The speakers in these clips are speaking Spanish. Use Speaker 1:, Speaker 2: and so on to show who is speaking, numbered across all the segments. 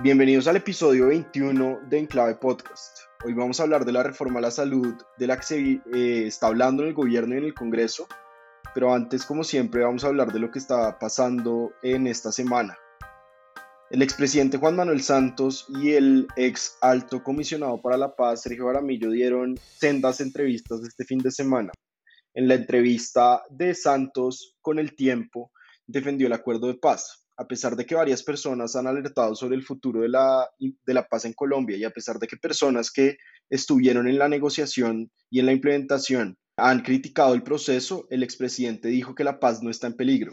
Speaker 1: Bienvenidos al episodio 21 de Enclave Podcast. Hoy vamos a hablar de la reforma a la salud de la que se eh, está hablando en el gobierno y en el Congreso, pero antes, como siempre, vamos a hablar de lo que está pasando en esta semana. El expresidente Juan Manuel Santos y el ex alto comisionado para la paz, Sergio Aramillo, dieron sendas entrevistas este fin de semana. En la entrevista de Santos con el tiempo, defendió el acuerdo de paz, a pesar de que varias personas han alertado sobre el futuro de la, de la paz en Colombia y a pesar de que personas que estuvieron en la negociación y en la implementación han criticado el proceso, el expresidente dijo que la paz no está en peligro.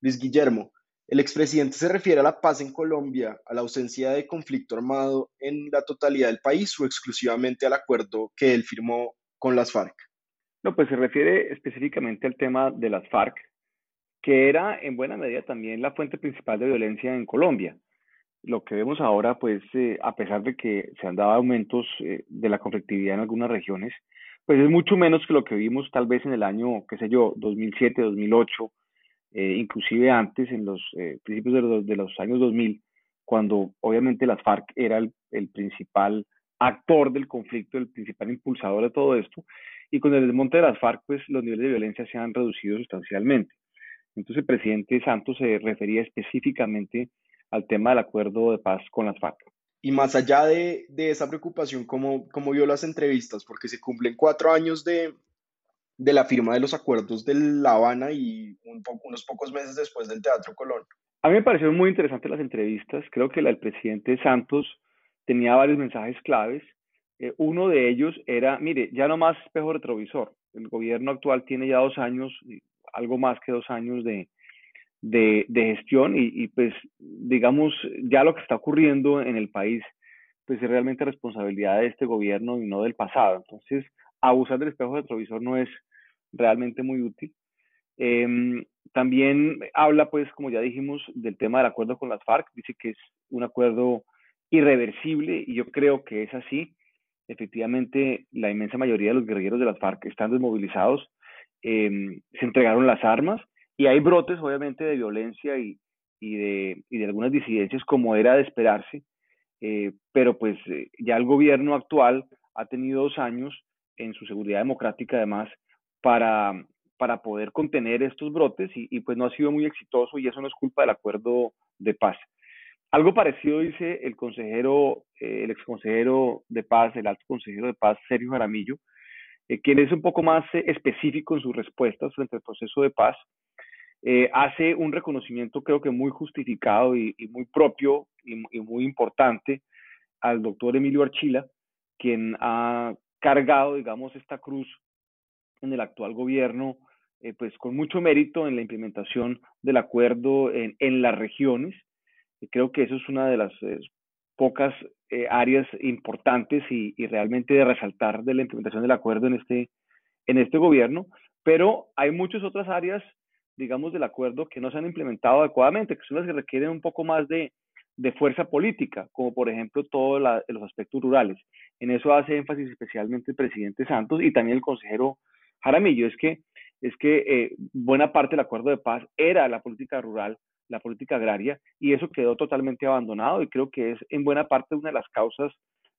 Speaker 1: Luis Guillermo, el expresidente se refiere a la paz en Colombia, a la ausencia de conflicto armado en la totalidad del país o exclusivamente al acuerdo que él firmó con las FARC.
Speaker 2: No, pues se refiere específicamente al tema de las FARC, que era en buena medida también la fuente principal de violencia en Colombia. Lo que vemos ahora, pues, eh, a pesar de que se han dado aumentos eh, de la conflictividad en algunas regiones, pues es mucho menos que lo que vimos tal vez en el año, qué sé yo, 2007, 2008, eh, inclusive antes, en los principios de los, de los, años 2000, cuando obviamente las FARC era el, el principal actor del conflicto, el principal impulsador de todo esto, y con el desmonte de las FARC, pues los niveles de violencia se han reducido sustancialmente. Entonces el presidente Santos se refería específicamente al tema del acuerdo de paz con las FARC.
Speaker 1: Y más allá de, esa preocupación, ¿cómo, ¿cómo, vio las entrevistas? Porque se cumplen cuatro años de, la firma de los acuerdos de La Habana y unos pocos meses después del Teatro Colón.
Speaker 2: A mí me parecieron muy interesantes las entrevistas. Creo que la del presidente Santos tenía varios mensajes claves. Eh, uno de ellos era, mire, ya no más espejo retrovisor. El gobierno actual tiene ya dos años, algo más que dos años de, de, gestión y, pues digamos ya lo que está ocurriendo en el país pues es realmente responsabilidad de este gobierno y no del pasado. Entonces, abusar del espejo retrovisor no es realmente muy útil. Em, también habla, pues, como ya dijimos, del tema del acuerdo con las FARC. Dice que es un acuerdo irreversible y yo creo que es así. Efectivamente, la inmensa mayoría de los guerrilleros de las FARC están desmovilizados Em, se entregaron las armas y hay brotes obviamente de violencia y, y, de, y de, algunas disidencias como era de esperarse, eh, pero pues eh, ya el gobierno actual ha tenido dos años en su seguridad democrática además para, para poder contener estos brotes y, pues no ha sido muy exitoso y eso no es culpa del acuerdo de paz. Algo parecido dice el consejero, eh, el exconsejero de paz, el alto consejero de paz, Sergio Jaramillo, eh, quien es un poco más eh, específico en sus respuestas frente al proceso de paz, eh, hace un reconocimiento creo que muy justificado y, muy propio y, muy importante al doctor Emilio Archila, quien ha cargado, digamos, esta cruz en el actual gobierno, pues con mucho mérito en la implementación del acuerdo en, en las regiones. creo que eso es una de las pocas eh, áreas importantes y, realmente de resaltar de la implementación del acuerdo en este, en este gobierno, pero hay muchas otras áreas, digamos, del acuerdo que no se han implementado adecuadamente, que son las que requieren un poco más de, de fuerza política, como por ejemplo todos los aspectos rurales. En eso hace énfasis especialmente el presidente Santos y también el consejero Jaramillo, es que, es que eh, buena parte del acuerdo de paz era la política rural la política agraria, y eso quedó totalmente abandonado y creo que es en buena parte una de las causas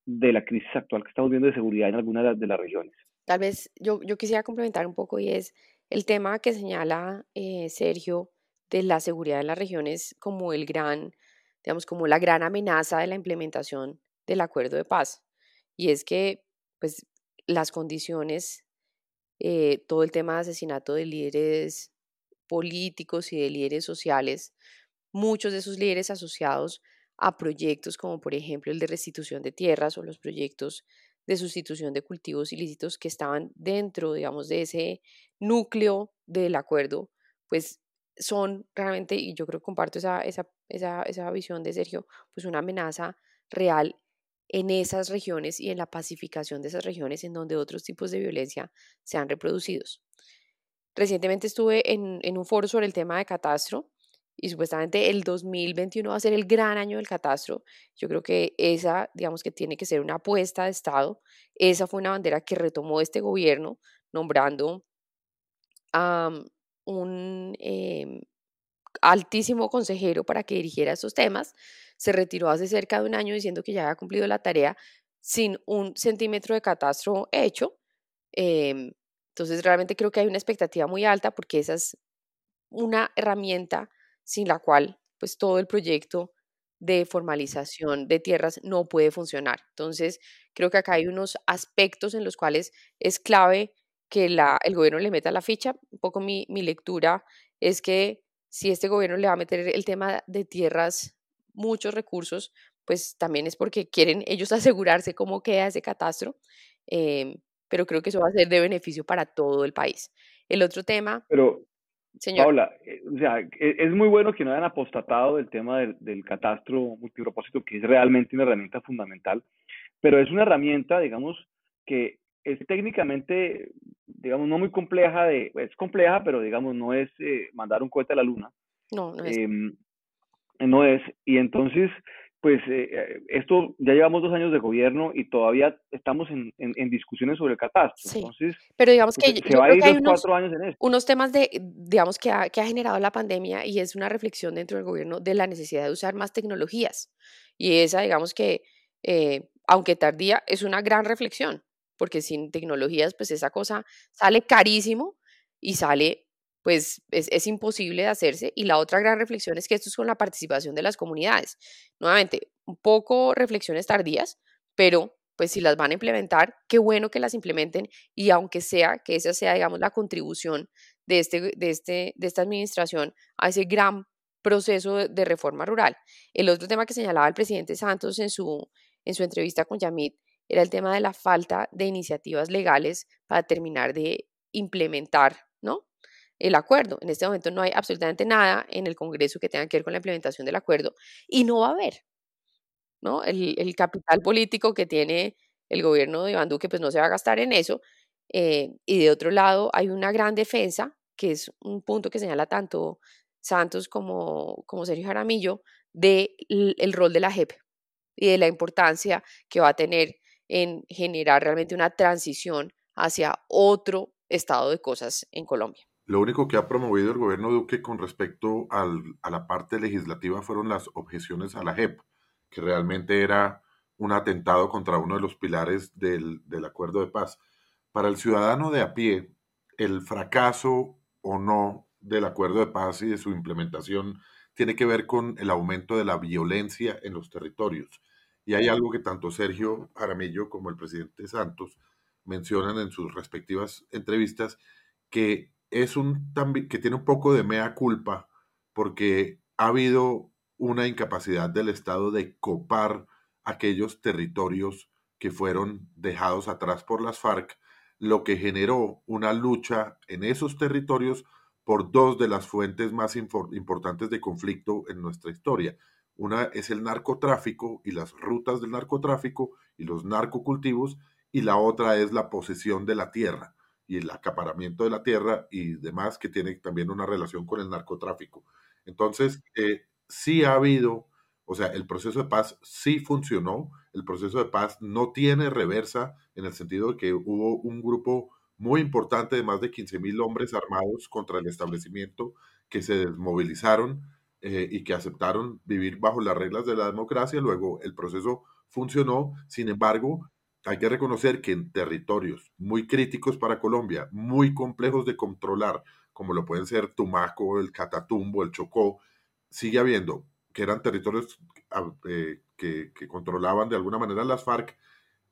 Speaker 2: de la crisis actual que estamos viendo de seguridad en algunas de las regiones.
Speaker 3: Tal vez yo, quisiera complementar un poco y es el tema que señala eh, Sergio de la seguridad en las regiones como el gran, digamos, como la gran amenaza de la implementación del acuerdo de paz. Y es que, pues, las condiciones, eh, todo el tema de asesinato de líderes políticos y de líderes sociales, muchos de esos líderes asociados a proyectos como por ejemplo el de restitución de tierras o los proyectos de sustitución de cultivos ilícitos que estaban dentro, digamos, de ese núcleo del acuerdo, pues son realmente, y yo creo que comparto esa, esa, esa, esa visión de Sergio, pues una amenaza real en esas regiones y en la pacificación de esas regiones en donde otros tipos de violencia se han reproducidos. Recientemente estuve en, un foro sobre el tema de catastro y supuestamente el 2021 va a ser el gran año del catastro. Yo creo que esa, digamos que tiene que ser una apuesta de Estado. Esa fue una bandera que retomó este gobierno nombrando a un em, altísimo consejero para que dirigiera estos temas. Se retiró hace cerca de un año diciendo que ya había cumplido la tarea sin un centímetro de catastro hecho. Em, entonces, realmente creo que hay una expectativa muy alta porque esa es una herramienta sin la cual pues todo el proyecto de formalización de tierras no puede funcionar. Entonces, creo que acá hay unos aspectos en los cuales es clave que la, el gobierno le meta la ficha. Un poco mi, mi lectura es que si este gobierno le va a meter el tema de tierras, muchos recursos, pues también es porque quieren ellos asegurarse cómo queda ese catastro, em, pero creo que eso va a ser de beneficio para todo el país. El otro tema...
Speaker 2: Pero, Señor. Paula, eh, o sea, e, es muy bueno que no hayan apostatado del tema del, del, catastro multipropósito, que es realmente una herramienta fundamental, pero es una herramienta, digamos, que es técnicamente, digamos, no muy compleja, de, es compleja, pero digamos, no es eh, mandar un cohete a la luna.
Speaker 3: No, no es. Em,
Speaker 2: no es. Y entonces, pues eh, eh, esto ya llevamos dos años de gobierno y todavía estamos en, en, discusiones sobre el catastro. Sí. Entonces,
Speaker 3: pero digamos que
Speaker 2: pues, se va a ir unos, cuatro años en esto.
Speaker 3: unos temas de, digamos, que ha, que ha generado la pandemia y es una reflexión dentro del gobierno de la necesidad de usar más tecnologías. Y esa, digamos que, eh, aunque tardía, es una gran reflexión, porque sin tecnologías, pues esa cosa sale carísimo y sale pues es, imposible de hacerse. Y la otra gran reflexión es que esto es con la participación de las comunidades. Nuevamente, un poco reflexiones tardías, pero pues si las van a implementar, qué bueno que las implementen y aunque sea que esa sea, digamos, la contribución de, este, de, este, de esta administración a ese gran proceso de, reforma rural. El otro tema que señalaba el presidente Santos en su, en su entrevista con Yamit era el tema de la falta de iniciativas legales para terminar de implementar, ¿no? el acuerdo. En este momento no hay absolutamente nada en el Congreso que tenga que ver con la implementación del acuerdo y no va a haber. ¿no? El, capital político que tiene el gobierno de Iván Duque pues no se va a gastar en eso. Eh, y de otro lado hay una gran defensa, que es un punto que señala tanto Santos como, como Sergio Jaramillo, del de el rol de la JEP y de la importancia que va a tener en generar realmente una transición hacia otro estado de cosas en Colombia.
Speaker 4: Lo único que ha promovido el gobierno Duque con respecto a la parte legislativa fueron las objeciones a la JEP, que realmente era un atentado contra uno de los pilares del, del acuerdo de paz. Para el ciudadano de a pie, el fracaso o no del acuerdo de paz y de su implementación tiene que ver con el aumento de la violencia en los territorios. Y hay algo que tanto Sergio Jaramillo como el presidente Santos mencionan en sus respectivas entrevistas, que es un que tiene un poco de mea culpa porque ha habido una incapacidad del Estado de copar aquellos territorios que fueron dejados atrás por las FARC, lo que generó una lucha en esos territorios por dos de las fuentes más importantes de conflicto en nuestra historia. Una es el narcotráfico y las rutas del narcotráfico y los narcocultivos, y la otra es la posesión de la tierra y el acaparamiento de la tierra y demás que tiene también una relación con el narcotráfico. Entonces, eh, sí ha habido, o sea, el proceso de paz sí funcionó, el proceso de paz no tiene reversa en el sentido de que hubo un grupo muy importante de más de 15 mil hombres armados contra el establecimiento que se desmovilizaron eh, y que aceptaron vivir bajo las reglas de la democracia. Luego el proceso funcionó, sin embargo, hay que reconocer que en territorios muy críticos para Colombia, muy complejos de controlar, como lo pueden ser Tumaco, el Catatumbo, el Chocó, sigue habiendo, que eran territorios ah, eh, que, que, controlaban de alguna manera las FARC,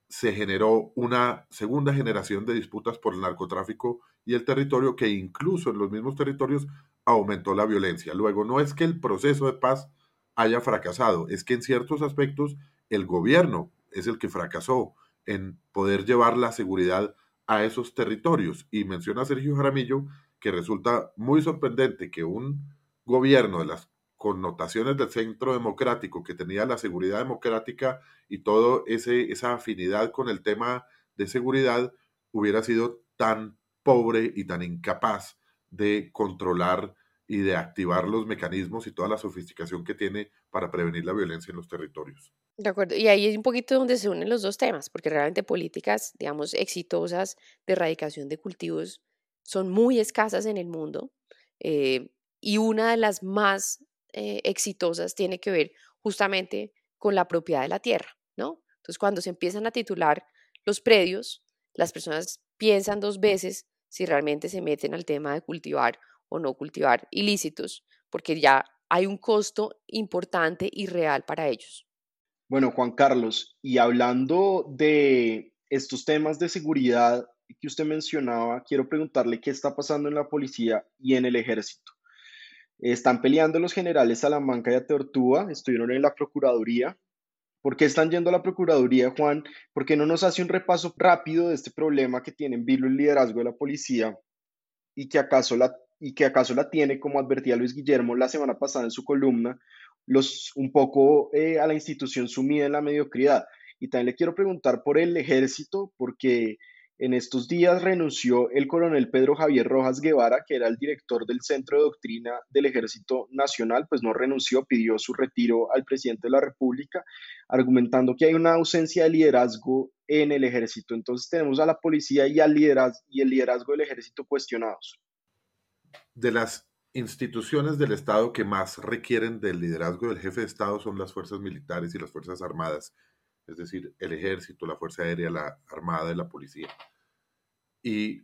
Speaker 4: se generó una segunda generación de disputas por el narcotráfico y el territorio que incluso en los mismos territorios aumentó la violencia. Luego, no es que el proceso de paz haya fracasado, es que en ciertos aspectos el gobierno es el que fracasó en poder llevar la seguridad a esos territorios. Y menciona Sergio Jaramillo que resulta muy sorprendente que un gobierno de las connotaciones del centro democrático que tenía la seguridad democrática y ese esa afinidad con el tema de seguridad hubiera sido tan pobre y tan incapaz de controlar y de activar los mecanismos y toda la sofisticación que tiene para prevenir la violencia en los territorios.
Speaker 3: De acuerdo, y ahí es un poquito donde se unen los dos temas, porque realmente políticas, digamos, exitosas de erradicación de cultivos son muy escasas en el mundo eh, y una de las más eh, exitosas tiene que ver justamente con la propiedad de la tierra, ¿no? Entonces, cuando se empiezan a titular los predios, las personas piensan dos veces si realmente se meten al tema de cultivar o no cultivar ilícitos, porque ya hay un costo importante y real para ellos.
Speaker 1: Bueno, Juan Carlos, y hablando de estos temas de seguridad que usted mencionaba, quiero preguntarle qué está pasando en la policía y en el ejército. Están peleando los generales Salamanca y Ateortúa, estuvieron en la Procuraduría. ¿Por qué están yendo a la Procuraduría, Juan? ¿Por qué no nos hace un repaso rápido de este problema que tiene en vilo el liderazgo de la policía y que acaso la, y que acaso la tiene, como advertía Luis Guillermo la semana pasada en su columna, los, un poco eh, a la institución sumida en la mediocridad? Y también le quiero preguntar por el ejército, porque en estos días renunció el coronel Pedro Javier Rojas Guevara, que era el director del Centro de Doctrina del Ejército Nacional, pues no renunció, pidió su retiro al presidente de la República, argumentando que hay una ausencia de liderazgo en el ejército. Entonces tenemos a la policía y, al y el liderazgo del ejército cuestionados.
Speaker 4: De las instituciones del Estado que más requieren del liderazgo del jefe de Estado son las fuerzas militares y las fuerzas armadas es decir, el ejército, la Fuerza Aérea, la Armada y la Policía. Y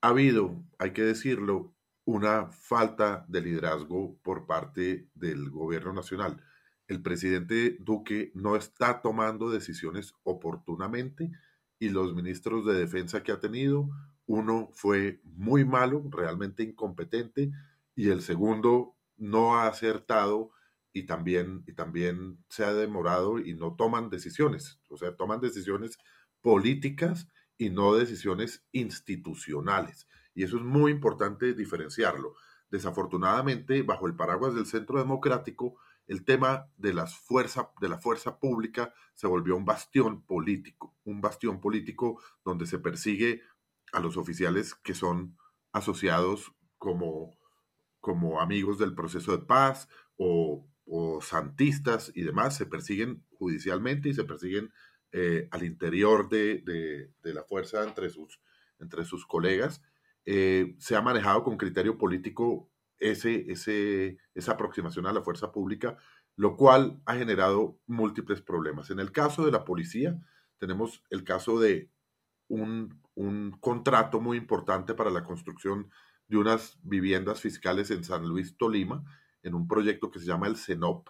Speaker 4: ha habido, hay que decirlo, una falta de liderazgo por parte del gobierno nacional. El presidente Duque no está tomando decisiones oportunamente y los ministros de defensa que ha tenido, uno fue muy malo, realmente incompetente, y el segundo no ha acertado y también, y también se ha demorado y no toman decisiones, o sea, toman decisiones políticas y no decisiones institucionales. Y eso es muy importante diferenciarlo. Desafortunadamente, bajo el paraguas del centro democrático, el tema de, las fuerza, de la fuerza pública se volvió un bastión político, un bastión político donde se persigue a los oficiales que son asociados como, como amigos del proceso de paz o o santistas y demás se persiguen judicialmente y se persiguen eh, al interior de, la fuerza entre sus, entre sus colegas. Eh, se ha manejado con criterio político ese, ese, esa aproximación a la fuerza pública, lo cual ha generado múltiples problemas. En el caso de la policía, tenemos el caso de un, un contrato muy importante para la construcción de unas viviendas fiscales en San Luis, Tolima, en un proyecto que se llama el CENOP,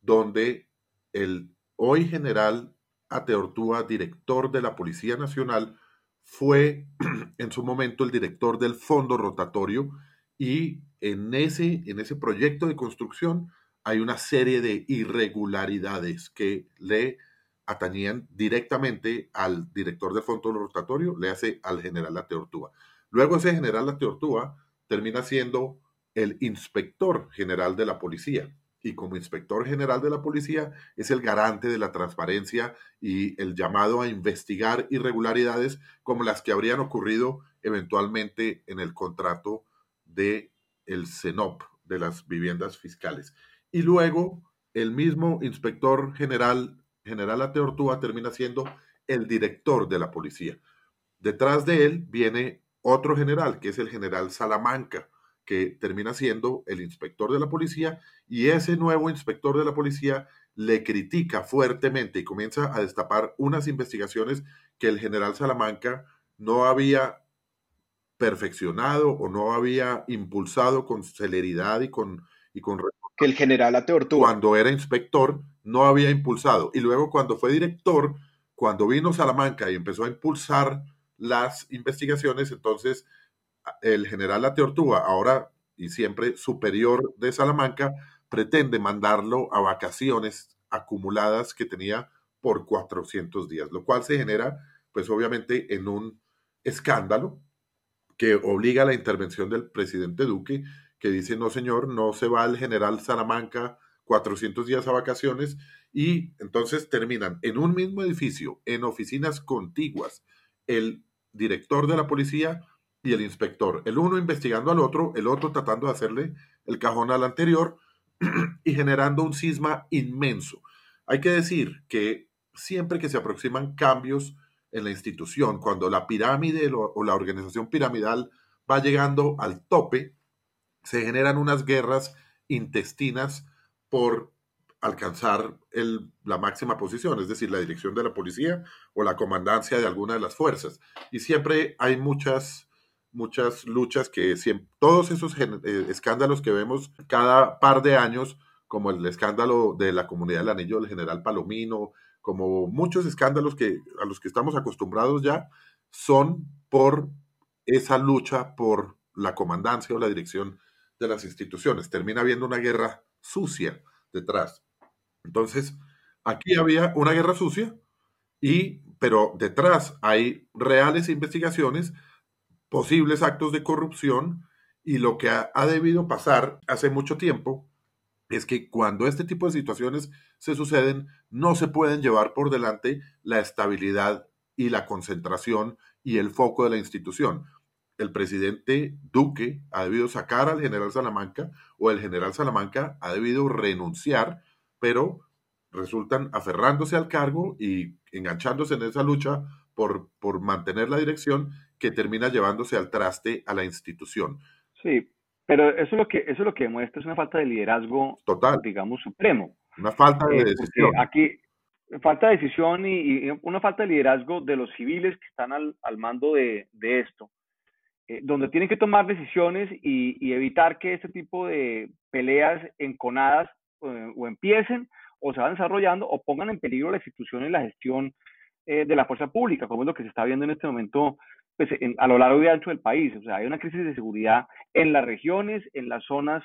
Speaker 4: donde el hoy general Ateortúa, director de la Policía Nacional, fue en su momento el director del fondo rotatorio y en ese, en ese proyecto de construcción hay una serie de irregularidades que le atañían directamente al director del fondo rotatorio, le hace al general Ateortúa. Luego ese general Ateortúa termina siendo el inspector general de la policía. Y como inspector general de la policía es el garante de la transparencia y el llamado a investigar irregularidades como las que habrían ocurrido eventualmente en el contrato de el CENOP, de las viviendas fiscales. Y luego el mismo inspector general, general Ateortúa, termina siendo el director de la policía. Detrás de él viene otro general, que es el general Salamanca, que termina siendo el inspector de la policía y ese nuevo inspector de la policía le critica fuertemente y comienza a destapar unas investigaciones que el general Salamanca no había perfeccionado o no había impulsado con celeridad y con... Y con
Speaker 1: que el general Ateortúa.
Speaker 4: Cuando era inspector no había impulsado. Y luego cuando fue director, cuando vino Salamanca y empezó a impulsar las investigaciones, entonces el general Ateortúa, ahora y siempre superior de Salamanca, pretende mandarlo a vacaciones acumuladas que tenía por 400 días, lo cual se genera pues obviamente en un escándalo que obliga a la intervención del presidente Duque, que dice, no señor, no se va el general Salamanca 400 días a vacaciones y entonces terminan en un mismo edificio, en oficinas contiguas, el director de la policía y el inspector, el uno investigando al otro, el otro tratando de hacerle el cajón al anterior y generando un cisma inmenso. Hay que decir que siempre que se aproximan cambios en la institución, cuando la pirámide o la organización piramidal va llegando al tope, se generan unas guerras intestinas por alcanzar la máxima posición, es decir, la dirección de la policía o la comandancia de alguna de las fuerzas. Y siempre hay muchas, muchas luchas que siempre, todos esos eh, escándalos que vemos cada par de años, como el escándalo de la comunidad del anillo del general Palomino, como muchos escándalos que, a los que estamos acostumbrados ya, son por esa lucha por la comandancia o la dirección de las instituciones. Termina habiendo una guerra sucia detrás. Entonces, aquí había una guerra sucia, y, pero detrás hay reales investigaciones, posibles actos de corrupción, y lo que ha debido pasar hace mucho tiempo es que cuando este tipo de situaciones se suceden, no se pueden llevar por delante la estabilidad y la concentración y el foco de la institución. El presidente Duque ha debido sacar al general Salamanca o el general Salamanca ha debido renunciar, pero resultan aferrándose al cargo y enganchándose en esa lucha por, por mantener la dirección que termina llevándose al traste a la institución.
Speaker 2: Sí, pero eso es lo que, eso es lo que demuestra, es una falta de liderazgo,
Speaker 4: Total.
Speaker 2: digamos, supremo.
Speaker 4: Una falta de
Speaker 2: Eh,
Speaker 4: decisión.
Speaker 2: aquí, falta de decisión y, y una falta de liderazgo de los civiles que están al, al mando de, de esto, eh, donde tienen que tomar decisiones y, y evitar que este tipo de peleas enconadas eh, o empiecen o se van desarrollando o pongan en peligro la institución y la gestión eh, de la fuerza pública, como es lo que se está viendo en este momento pues, en- a lo largo y ancho del país. O sea, hay una crisis de seguridad en las regiones, en las zonas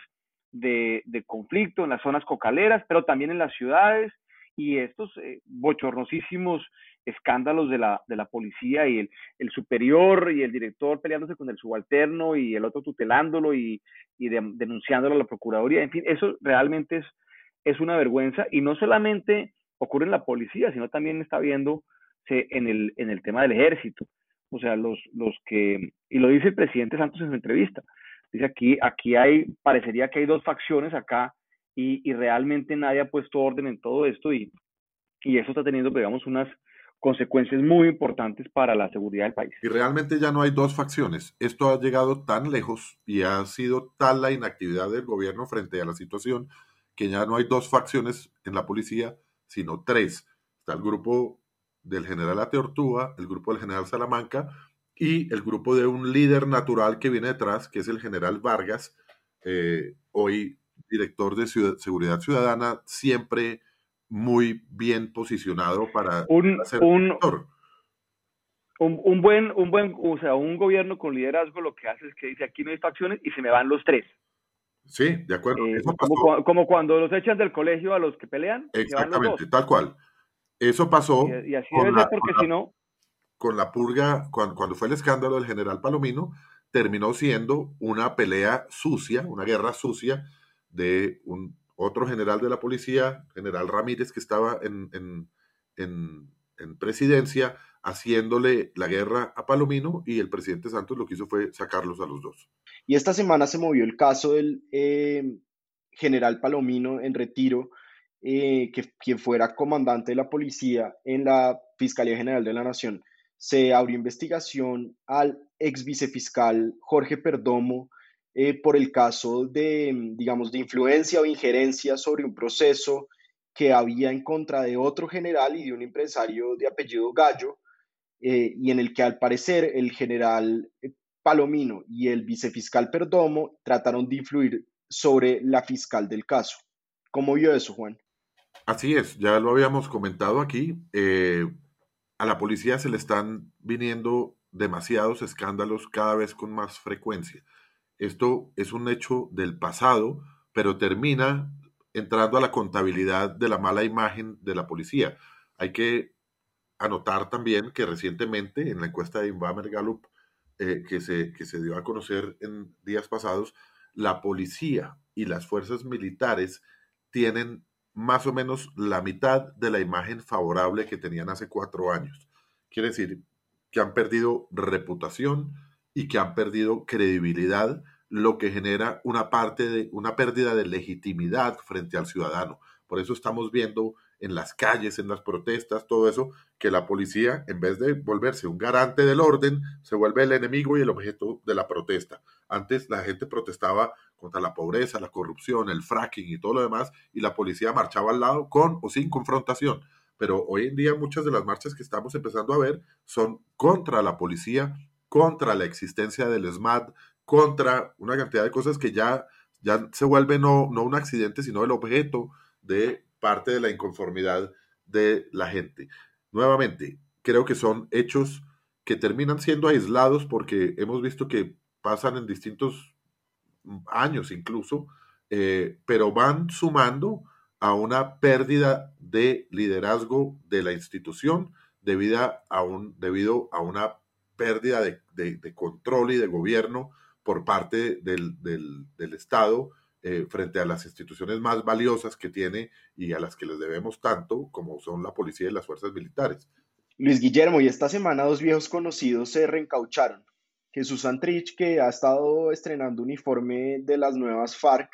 Speaker 2: de, conflicto, en las zonas cocaleras, pero también en las ciudades y estos eh, bochornosísimos escándalos de la, de la policía y el, el superior y el director peleándose con el subalterno y el otro tutelándolo y, y de- denunciándolo a la Procuraduría. En fin, eso realmente es, es una vergüenza y no solamente ocurre en la policía, sino también está viendo en el, en el tema del ejército. O sea, los, los que, y lo dice el presidente Santos en su entrevista, dice aquí, aquí hay, parecería que hay dos facciones acá y, y realmente nadie ha puesto orden en todo esto y, y eso está teniendo, digamos, unas consecuencias muy importantes para la seguridad del país.
Speaker 4: Y realmente ya no hay dos facciones. Esto ha llegado tan lejos y ha sido tal la inactividad del gobierno frente a la situación que ya no hay dos facciones en la policía, sino tres. Está el grupo del general Ateortúa, el grupo del general Salamanca y el grupo de un líder natural que viene detrás, que es el general Vargas, eh, hoy director de Seguridad Ciudadana, siempre muy bien posicionado para
Speaker 2: Un,
Speaker 4: ser
Speaker 2: un,
Speaker 4: director.
Speaker 2: un, un buen, un buen, o sea, un gobierno con liderazgo lo que hace es que dice aquí no hay facciones y se me van los tres.
Speaker 4: Sí, de acuerdo.
Speaker 2: Eh,
Speaker 4: Eso
Speaker 2: como,
Speaker 4: pasó.
Speaker 2: cua- como cuando los echan del colegio a los que pelean, se van los
Speaker 4: Exactamente,
Speaker 2: dos.
Speaker 4: tal cual. Eso pasó
Speaker 2: Y, y así
Speaker 4: con
Speaker 2: debe
Speaker 4: la,
Speaker 2: ser porque
Speaker 4: con la-
Speaker 2: si no,
Speaker 4: con la purga, cuando, cuando fue el escándalo del general Palomino, terminó siendo una pelea sucia, una guerra sucia de un otro general de la policía, general Ramírez, que estaba en, en- en- en presidencia, haciéndole la guerra a Palomino, y el presidente Santos lo que hizo fue sacarlos a los dos.
Speaker 1: Y esta semana se movió el caso del eh, general Palomino en retiro, eh, que quien fuera comandante de la policía en la Fiscalía General de la Nación. Se abrió investigación al ex vicefiscal Jorge Perdomo eh, por el caso de, digamos, de influencia o injerencia sobre un proceso que había en contra de otro general y de un empresario de apellido Gallo, eh, y en el que al parecer el general Palomino y el vicefiscal Perdomo trataron de influir sobre la fiscal del caso. ¿Cómo vio eso, Juan?
Speaker 4: Así es, ya lo habíamos comentado aquí. eh, a la policía se le están viniendo demasiados escándalos cada vez con más frecuencia. Esto es un hecho del pasado, pero termina entrando a la contabilidad de la mala imagen de la policía. Hay que anotar también que recientemente en la encuesta de Invamer Gallup eh, que, se, que se dio a conocer en días pasados, la policía y las fuerzas militares tienen más o menos la mitad de la imagen favorable que tenían hace cuatro años. Quiere decir que han perdido reputación y que han perdido credibilidad, lo que genera una parte de una pérdida de legitimidad frente al ciudadano. Por eso estamos viendo en las calles, en las protestas, todo eso, que la policía, en vez de volverse un garante del orden, se vuelve el enemigo y el objeto de la protesta. Antes la gente protestaba contra la pobreza, la corrupción, el fracking y todo lo demás, y la policía marchaba al lado con o sin confrontación. Pero hoy en día muchas de las marchas que estamos empezando a ver son contra la policía, contra la existencia del SMAT, contra una cantidad de cosas que ya, ya se vuelve no, no un accidente, sino el objeto de parte de la inconformidad de la gente. Nuevamente, creo que son hechos que terminan siendo aislados porque hemos visto que pasan en distintos años incluso, eh, pero van sumando a una pérdida de liderazgo de la institución debido a, un, debido a una pérdida de, control y de gobierno por parte del, del Estado eh, frente a las instituciones más valiosas que tiene y a las que les debemos tanto, como son la policía y las fuerzas militares.
Speaker 1: Luis Guillermo, y esta semana dos viejos conocidos se reencaucharon. Jesús Santrich, que ha estado estrenando uniforme de las nuevas FARC,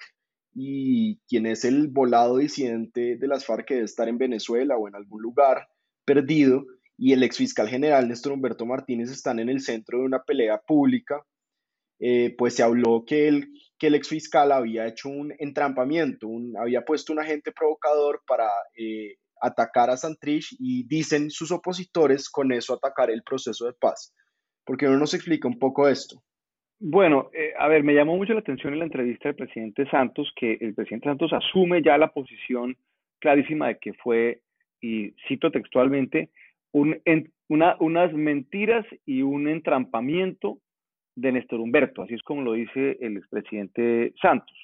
Speaker 1: y quien es el volado disidente de las FARC que debe estar en Venezuela o en algún lugar perdido, y el exfiscal general Néstor Humberto Martínez están en el centro de una pelea pública, eh, pues se habló que el que el ex fiscal había hecho un entrampamiento, había puesto un agente provocador para eh, atacar a Santrich y dicen sus opositores con eso atacar el proceso de paz. ¿Por qué no nos explica un poco esto?
Speaker 2: Bueno, eh, a ver, me llamó mucho la atención en la entrevista del presidente Santos que el presidente Santos asume ya la posición clarísima de que fue, y cito textualmente, un, una, unas mentiras y un entrampamiento de Néstor Humberto, así es como lo dice el expresidente Santos.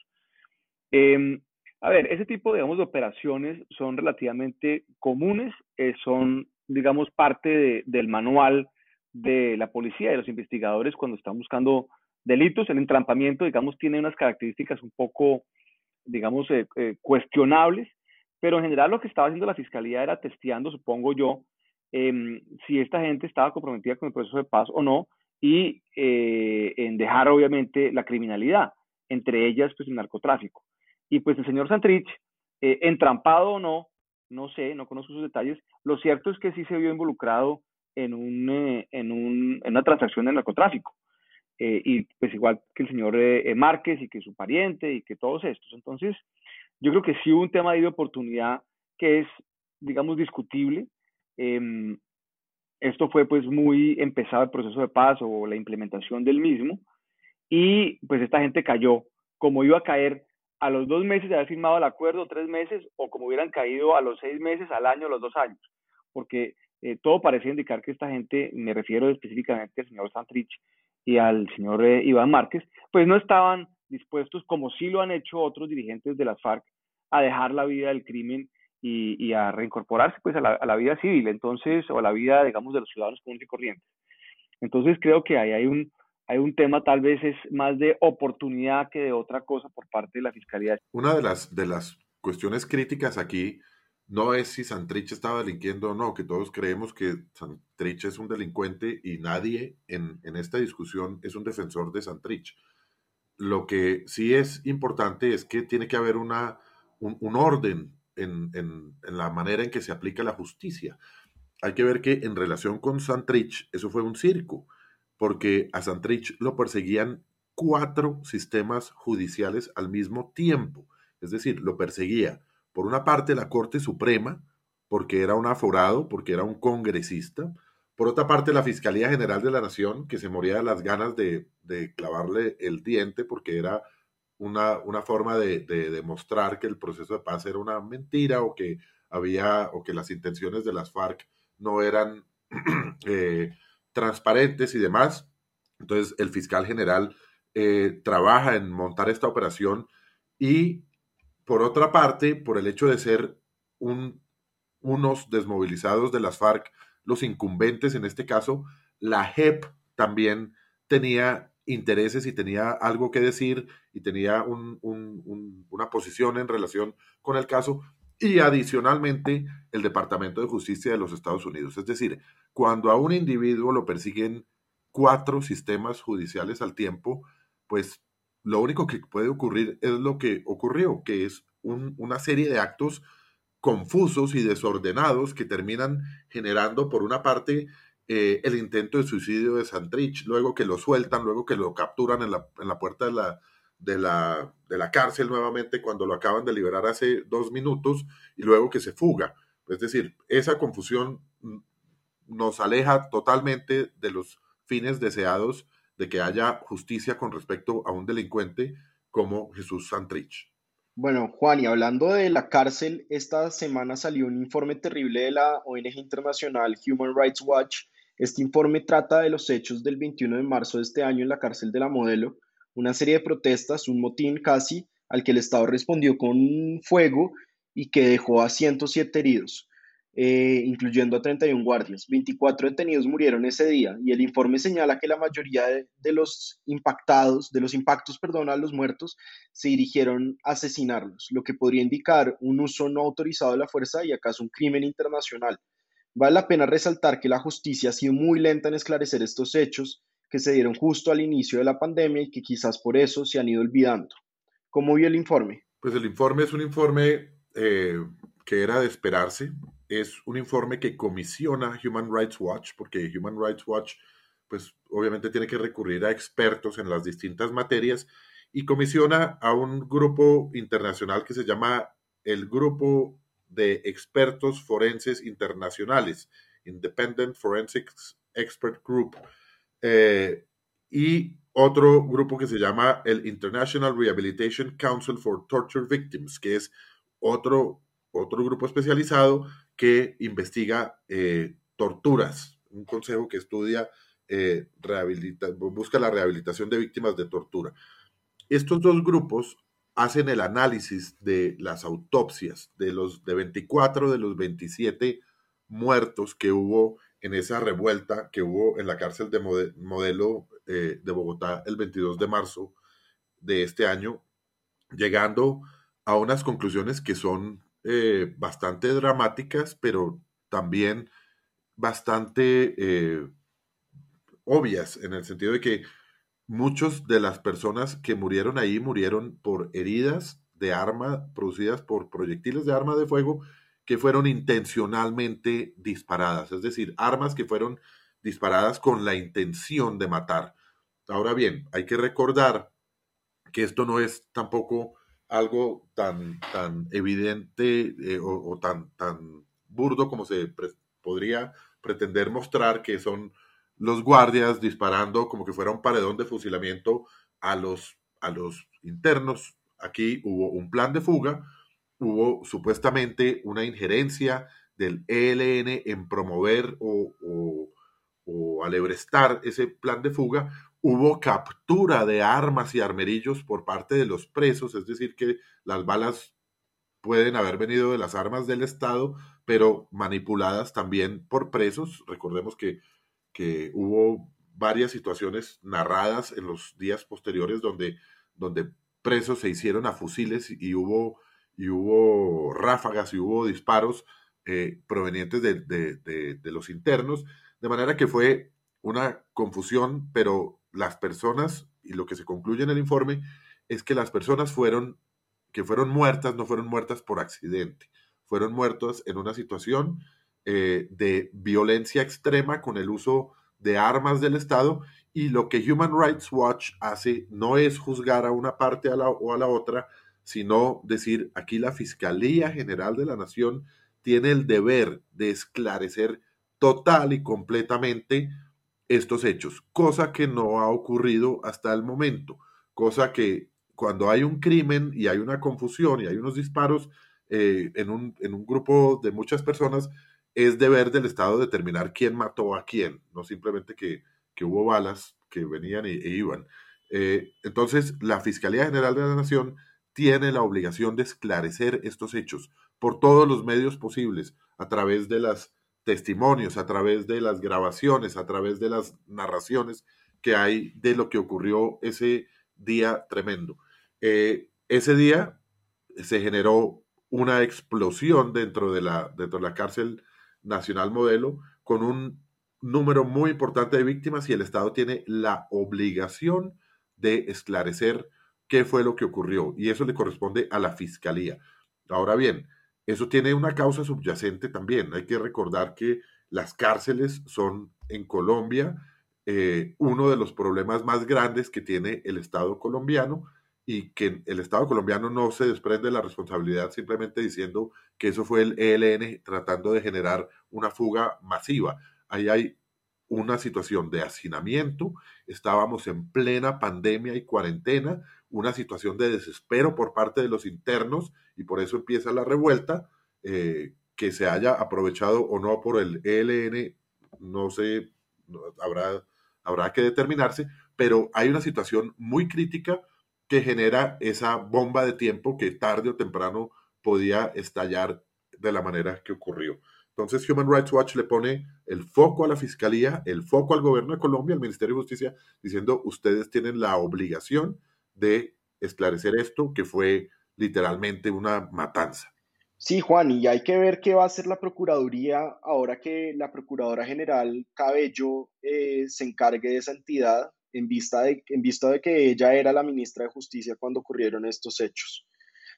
Speaker 2: Em, a ver, ese tipo, digamos, de operaciones son relativamente comunes, eh, son, digamos, parte del manual de la policía y de los investigadores cuando están buscando delitos. El entrampamiento, digamos, tiene unas características un poco, digamos, eh, eh, cuestionables, pero en general lo que estaba haciendo la fiscalía era testeando, supongo yo, em, si esta gente estaba comprometida con el proceso de paz o no, y eh, en dejar obviamente la criminalidad, entre ellas pues el narcotráfico. Y pues el señor Santrich, eh, entrampado o no, no sé, no conozco sus detalles, lo cierto es que sí se vio involucrado en, un, eh, en, un, en una transacción de narcotráfico. y pues igual que el señor Márquez y que su pariente y que todos estos. Entonces, yo creo que sí hubo un tema de oportunidad que es, digamos, discutible. Em, esto fue pues muy empezado el proceso de paz o la implementación del mismo y pues esta gente cayó como iba a caer a los dos meses de haber firmado el acuerdo, tres meses, o como hubieran caído a los seis meses, al año, a los dos años, porque eh, todo parecía indicar que esta gente, me refiero específicamente al señor Santrich y al señor eh, Iván Márquez, pues no estaban dispuestos, como sí lo han hecho otros dirigentes de las FARC, a dejar la vida del crimen y, a reincorporarse pues a la, vida civil, entonces, o a la vida, digamos, de los ciudadanos comunes y corrientes. Entonces creo que ahí hay un, hay un tema tal vez es más de oportunidad que de otra cosa por parte de la Fiscalía.
Speaker 4: Una de las, de las cuestiones críticas aquí no es si Santrich estaba delinquiendo o no, que todos creemos que Santrich es un delincuente y nadie en, en esta discusión es un defensor de Santrich. Lo que sí es importante es que tiene que haber una, un, orden en, la manera en que se aplica la justicia. Hay que ver que en relación con Santrich, eso fue un circo, porque a Santrich lo perseguían cuatro sistemas judiciales al mismo tiempo. Es decir, lo perseguía por una parte la Corte Suprema, porque era un aforado, porque era un congresista, por otra parte la Fiscalía General de la Nación, que se moría de las ganas de, clavarle el diente porque era una, una forma de, demostrar que el proceso de paz era una mentira o que había o que las intenciones de las FARC no eran eh, transparentes y demás. Entonces el fiscal general eh, trabaja en montar esta operación y por otra parte, por el hecho de ser un, unos desmovilizados de las FARC, los incumbentes en este caso, la JEP también tenía intereses y tenía algo que decir y tenía una posición en relación con el caso y adicionalmente el Departamento de Justicia de los Estados Unidos. Es decir, cuando a un individuo lo persiguen cuatro sistemas judiciales al tiempo, pues lo único que puede ocurrir es lo que ocurrió, que es una serie de actos confusos y desordenados que terminan generando, por una parte, eh, el intento de suicidio de Santrich, luego que lo sueltan, luego que lo capturan en la, en la puerta de la, de, la, de la cárcel nuevamente cuando lo acaban de liberar hace dos minutos y luego que se fuga. Es decir, esa confusión nos aleja totalmente de los fines deseados de que haya justicia con respecto a un delincuente como Jesús Santrich.
Speaker 1: Bueno, Juan, y hablando de la cárcel, esta semana salió un informe terrible de la ONG internacional Human Rights Watch. Este informe trata de los hechos del 21 de marzo de este año en la cárcel de la Modelo, una serie de protestas, un motín casi, al que el Estado respondió con fuego y que dejó a 107 heridos. Eh, incluyendo a 31 guardias. 24 detenidos murieron ese día y el informe señala que la mayoría de, los impactados, de los impactos, perdón, a los muertos, se dirigieron a asesinarlos, lo que podría indicar un uso no autorizado de la fuerza y acaso un crimen internacional. Vale la pena resaltar que la justicia ha sido muy lenta en esclarecer estos hechos que se dieron justo al inicio de la pandemia y que quizás por eso se han ido olvidando. ¿Cómo vio el informe?
Speaker 4: Pues el informe es un informe eh, que era de esperarse es un informe que comisiona Human Rights Watch, porque Human Rights Watch, pues obviamente tiene que recurrir a expertos en las distintas materias y comisiona a un grupo internacional que se llama el Grupo de Expertos Forenses Internacionales, Independent Forensics Expert Group, eh, y otro grupo que se llama el International Rehabilitation Council for Torture Victims, que es otro, otro grupo especializado que investiga eh, torturas, un consejo que estudia, eh, busca la rehabilitación de víctimas de tortura. Estos dos grupos hacen el análisis de las autopsias de los de 24 de los 27 muertos que hubo en esa revuelta que hubo en la cárcel de modelo eh, de Bogotá el 22 de marzo de este año, llegando a unas conclusiones que son eh, bastante dramáticas, pero también bastante eh, obvias, en el sentido de que muchas de las personas que murieron ahí murieron por heridas de arma producidas por proyectiles de arma de fuego que fueron intencionalmente disparadas, es decir, armas que fueron disparadas con la intención de matar. Ahora bien, hay que recordar que esto no es tampoco algo tan, tan evidente eh, o, tan, tan burdo como se podría pretender mostrar que son los guardias disparando como que fuera un paredón de fusilamiento a los, a los internos. Aquí hubo un plan de fuga, hubo supuestamente una injerencia del ELN en promover o, o, o alebrestar ese plan de fuga, hubo captura de armas y armerillos por parte de los presos, es decir, que las balas pueden haber venido de las armas del Estado, pero manipuladas también por presos. Recordemos que, que hubo varias situaciones narradas en los días posteriores donde, donde presos se hicieron a fusiles y hubo, y hubo ráfagas y hubo disparos eh, provenientes de, de los internos, de manera que fue una confusión, pero las personas, y lo que se concluye en el informe, es que las personas fueron, que fueron muertas, no fueron muertas por accidente, fueron muertas en una situación eh, de violencia extrema con el uso de armas del Estado y lo que Human Rights Watch hace no es juzgar a una parte o a la otra, sino decir, aquí la Fiscalía General de la Nación tiene el deber de esclarecer total y completamente estos hechos, cosa que no ha ocurrido hasta el momento, cosa que cuando hay un crimen y hay una confusión y hay unos disparos eh, en, un, en, un, grupo de muchas personas, es deber del Estado determinar quién mató a quién, no simplemente que, que hubo balas que venían e, iban. Eh, entonces, la Fiscalía General de la Nación tiene la obligación de esclarecer estos hechos, por todos los medios posibles, a través de los testimonios, a través de las grabaciones, a través de las narraciones que hay de lo que ocurrió ese día tremendo. Eh, ese día se generó una explosión dentro de, la, dentro de la cárcel nacional modelo con un número muy importante de víctimas y el Estado tiene la obligación de esclarecer qué fue lo que ocurrió y eso le corresponde a la fiscalía. Ahora bien, eso tiene una causa subyacente también. Hay que recordar que las cárceles son en Colombia eh, uno de los problemas más grandes que tiene el Estado colombiano y que el Estado colombiano no se desprende de la responsabilidad simplemente diciendo que eso fue el ELN tratando de generar una fuga masiva. Ahí hay una situación de hacinamiento, estábamos en plena pandemia y cuarentena, una situación de desespero por parte de los internos y por eso empieza la revuelta, eh, que se haya aprovechado o no por el ELN, no sé, habrá, habrá que determinarse, pero hay una situación muy crítica que genera esa bomba de tiempo que tarde o temprano podía estallar de la manera que ocurrió. Entonces Human Rights Watch le pone el foco a la Fiscalía, el foco al gobierno de Colombia, al Ministerio de Justicia, diciendo ustedes tienen la obligación de esclarecer esto, que fue literalmente una matanza.
Speaker 1: Sí, Juan, y hay que ver qué va a hacer la Procuraduría ahora que la Procuradora General Cabello eh, se encargue de esa entidad en vista, de, en vista de que ella era la ministra de Justicia cuando ocurrieron estos hechos.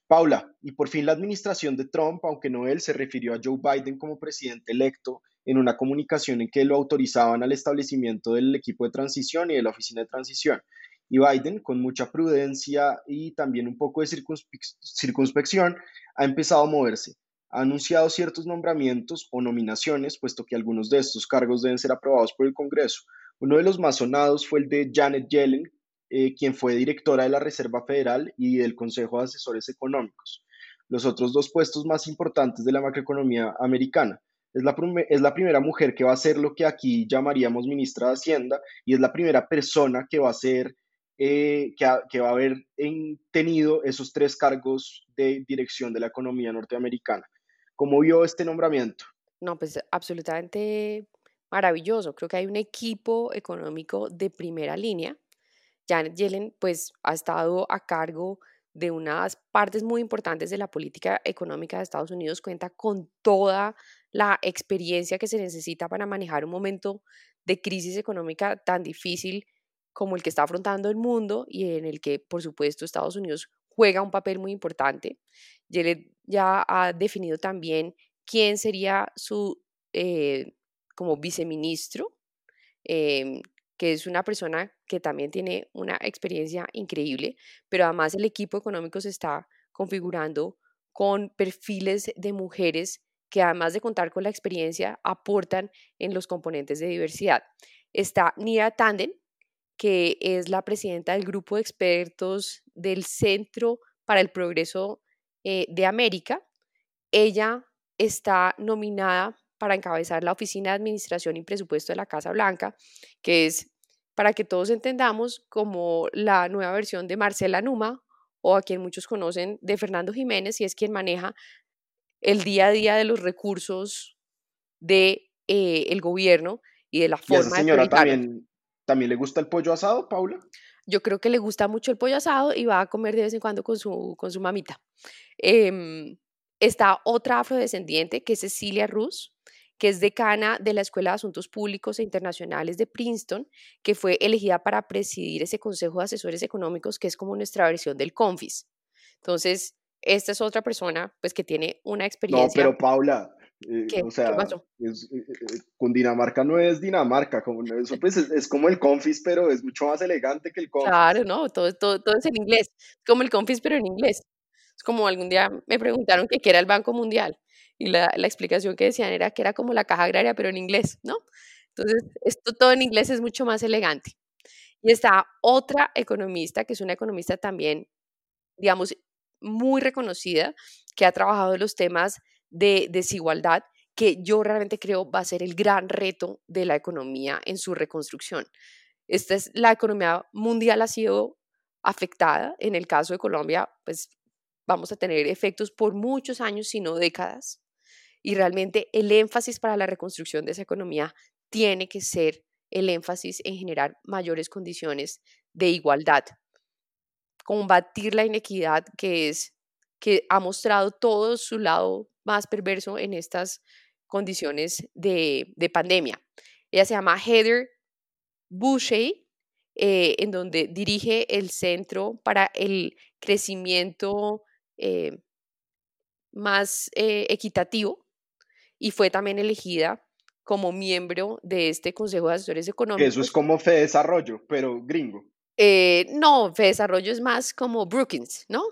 Speaker 1: Paula, y por fin la administración de Trump, aunque no él, se refirió a Joe Biden como presidente electo en una comunicación en que lo autorizaban al establecimiento del equipo de transición y de la oficina de transición. Y Biden, con mucha prudencia y también un poco de circunspección, ha empezado a moverse. Ha anunciado ciertos nombramientos o nominaciones, puesto que algunos de estos cargos deben ser aprobados por el Congreso. Uno de los más sonados fue el de Janet Yellen, eh, quien fue directora de la Reserva Federal y del Consejo de Asesores Económicos. Los otros dos puestos más importantes de la macroeconomía americana. Es la, es la primera mujer que va a ser lo que aquí llamaríamos ministra de Hacienda y es la primera persona que va a ser, eh, que, que, va a haber tenido esos tres cargos de dirección de la economía norteamericana. ¿Cómo vio este nombramiento?
Speaker 3: No, pues absolutamente maravilloso. Creo que hay un equipo económico de primera línea Janet Yellen pues ha estado a cargo de unas partes muy importantes de la política económica de Estados Unidos, cuenta con toda la experiencia que se necesita para manejar un momento de crisis económica tan difícil como el que está afrontando el mundo y en el que, por supuesto, Estados Unidos juega un papel muy importante. Yellen ya ha definido también quién sería su eh, como viceministro, em, que es una persona que también tiene una experiencia increíble, pero además el equipo económico se está configurando con perfiles de mujeres que además de contar con la experiencia, aportan en los componentes de diversidad. Está Nia Tanden, que es la presidenta del grupo de expertos del Centro para el Progreso eh, de América. Ella está nominada para encabezar la Oficina de Administración y Presupuesto de la Casa Blanca, que es, para que todos entendamos, como la nueva versión de Marcela Numa, o a quien muchos conocen de Fernando Jiménez, y es quien maneja el día a día de los recursos del de, eh, gobierno y de la forma ¿Y
Speaker 1: esa señora también, también le gusta el pollo asado, Paula?
Speaker 3: Yo creo que le gusta mucho el pollo asado y va a comer de vez en cuando con su, con su mamita. Em, está otra afrodescendiente que es Cecilia Ruz, que es decana de la Escuela de Asuntos Públicos e Internacionales de Princeton, que fue elegida para presidir ese Consejo de Asesores Económicos, que es como nuestra versión del CONFIS. Entonces, esta es otra persona pues que tiene una experiencia.
Speaker 1: No, pero Paula, eh, o sea, eh, eh, con Dinamarca no es Dinamarca, como eso pues es, como el Confis, pero es mucho más elegante que el Confis.
Speaker 3: Claro, no, todo, todo, todo es en inglés, como el Confis, pero en inglés. Es como algún día me preguntaron qué era el Banco Mundial y la, la, explicación que decían era que era como la caja agraria, pero en inglés, ¿no? Entonces, esto todo en inglés es mucho más elegante. Y está otra economista, que es una economista también, digamos, muy reconocida, que ha trabajado en los temas de desigualdad, que yo realmente creo va a ser el gran reto de la economía en su reconstrucción. Esta es la economía mundial ha sido afectada, en el caso de Colombia, pues vamos a tener efectos por muchos años, si no décadas. Y realmente el énfasis para la reconstrucción de esa economía tiene que ser el énfasis en generar mayores condiciones de igualdad, combatir la inequidad que es que ha mostrado todo su lado más perverso en estas condiciones de, pandemia. Ella se llama Heather Boucher, eh, en donde dirige el Centro para el Crecimiento eh, Más eh, Equitativo y fue también elegida como miembro de este Consejo de Asesores Económicos.
Speaker 1: Eso es como Fe Desarrollo, pero gringo.
Speaker 3: no, Fe Desarrollo es más como Brookings, ¿no?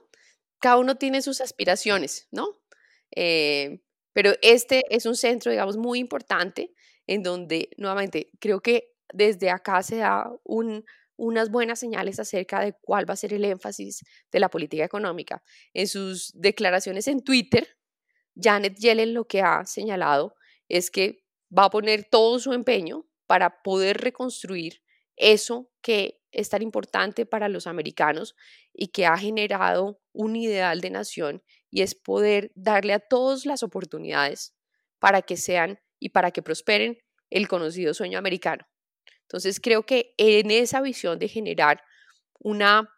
Speaker 3: Cada uno tiene sus aspiraciones, ¿no? Pero este es un centro, digamos, muy importante en donde, nuevamente, creo que desde acá se da unas buenas señales acerca de cuál va a ser el énfasis de la política económica. En sus declaraciones en Twitter, Janet Yellen lo que ha señalado es que va a poner todo su empeño para poder reconstruir eso que es tan importante para los americanos y que ha generado un ideal de nación y es poder darle a todos las oportunidades para que sean y para que prosperen el conocido sueño americano. Entonces creo que en esa visión de generar una,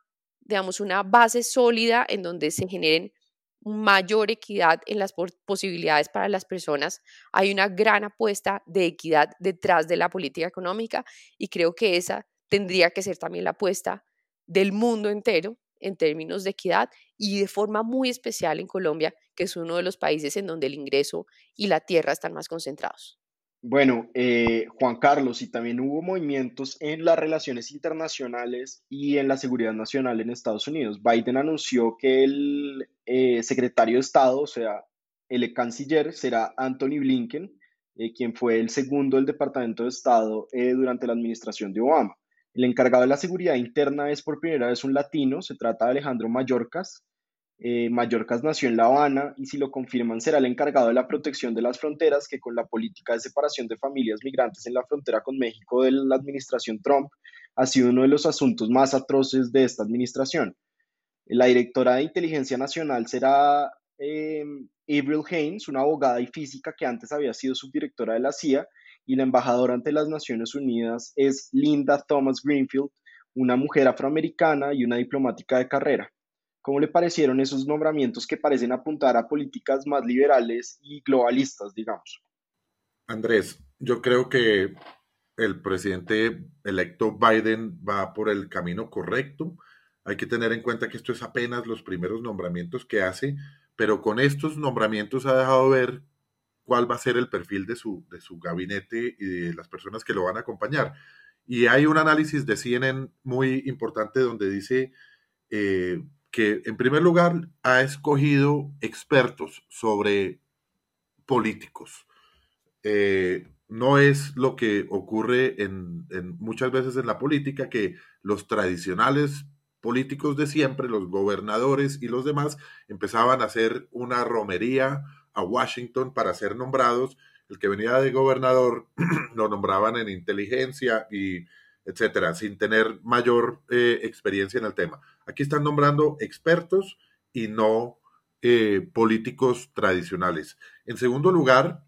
Speaker 3: digamos, una base sólida en donde se generen mayor equidad en las posibilidades para las personas, hay una gran apuesta de equidad detrás de la política económica y creo que esa tendría que ser también la apuesta del mundo entero en términos de equidad y de forma muy especial en Colombia, que es uno de los países en donde el ingreso y la tierra están más concentrados.
Speaker 1: Bueno, eh, Juan Carlos, y también hubo movimientos en las relaciones internacionales y en la seguridad nacional en Estados Unidos. Biden anunció que el eh, secretario de Estado, o sea, el canciller, será Anthony Blinken, eh, quien fue el segundo del Departamento de Estado durante la administración de Obama. El encargado de la seguridad interna es por primera vez un latino, se trata de Alejandro Mayorkas, eh, Mallorcas nació en La Habana y si lo confirman será el encargado de la protección de las fronteras que con la política de separación de familias migrantes en la frontera con México de la administración Trump ha sido uno de los asuntos más atroces de esta administración. La directora de Inteligencia Nacional será eh, Avril Haines, una abogada y física que antes había sido subdirectora de la CIA, y la embajadora ante las Naciones Unidas es Linda Thomas Greenfield, una mujer afroamericana y una diplomática de carrera. ¿Cómo le parecieron esos nombramientos que parecen apuntar a políticas más liberales y globalistas, digamos?
Speaker 4: Andrés, yo creo que el presidente electo Biden va por el camino correcto. Hay que tener en cuenta que esto es apenas los primeros nombramientos que hace, pero con estos nombramientos ha dejado ver cuál va a ser el perfil de su, de su gabinete y de las personas que lo van a acompañar. Y hay un análisis de CNN muy importante donde dice eh, que en primer lugar ha escogido expertos sobre políticos. Eh, no es lo que ocurre en, muchas veces en la política, que los tradicionales políticos de siempre, los gobernadores y los demás, empezaban a hacer una romería a Washington para ser nombrados. El que venía de gobernador lo nombraban en inteligencia y etcétera, sin tener mayor eh, experiencia en el tema. Aquí están nombrando expertos y no eh, políticos tradicionales. En segundo lugar,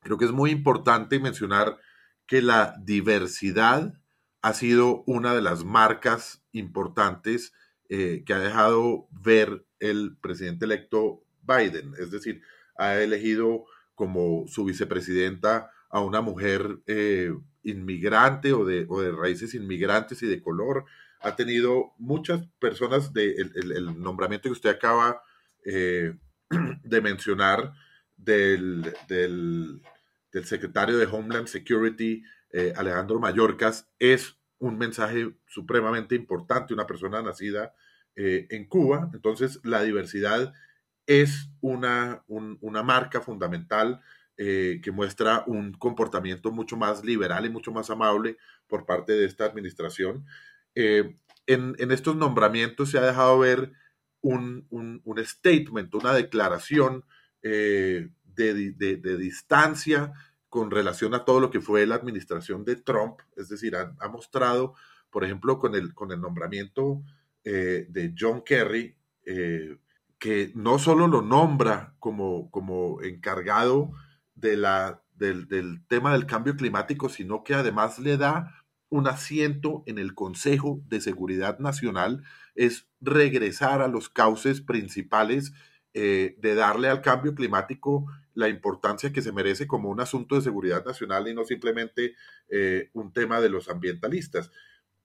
Speaker 4: creo que es muy importante mencionar que la diversidad ha sido una de las marcas importantes eh, que ha dejado ver el presidente electo Biden. Es decir, ha elegido como su vicepresidenta a una mujer inmigrante o de, o de raíces inmigrantes y de color. Ha tenido muchas personas de el, nombramiento que usted acaba eh, de mencionar del, del, secretario de Homeland Security, eh, Alejandro Mayorkas, es un mensaje supremamente importante, una persona nacida eh, en Cuba. Entonces, la diversidad es una, una marca fundamental eh, que muestra un comportamiento mucho más liberal y mucho más amable por parte de esta administración. Eh, en, estos nombramientos se ha dejado ver un, statement, una declaración eh, de, distancia con relación a todo lo que fue la administración de Trump, es decir, ha, mostrado, por ejemplo, con el, con el nombramiento de John Kerry, que no solo lo nombra como, como encargado de la, del, del tema del cambio climático, sino que además le da un asiento en el Consejo de Seguridad Nacional, es regresar a los cauces principales eh, de darle al cambio climático la importancia que se merece como un asunto de seguridad nacional y no simplemente eh, un tema de los ambientalistas.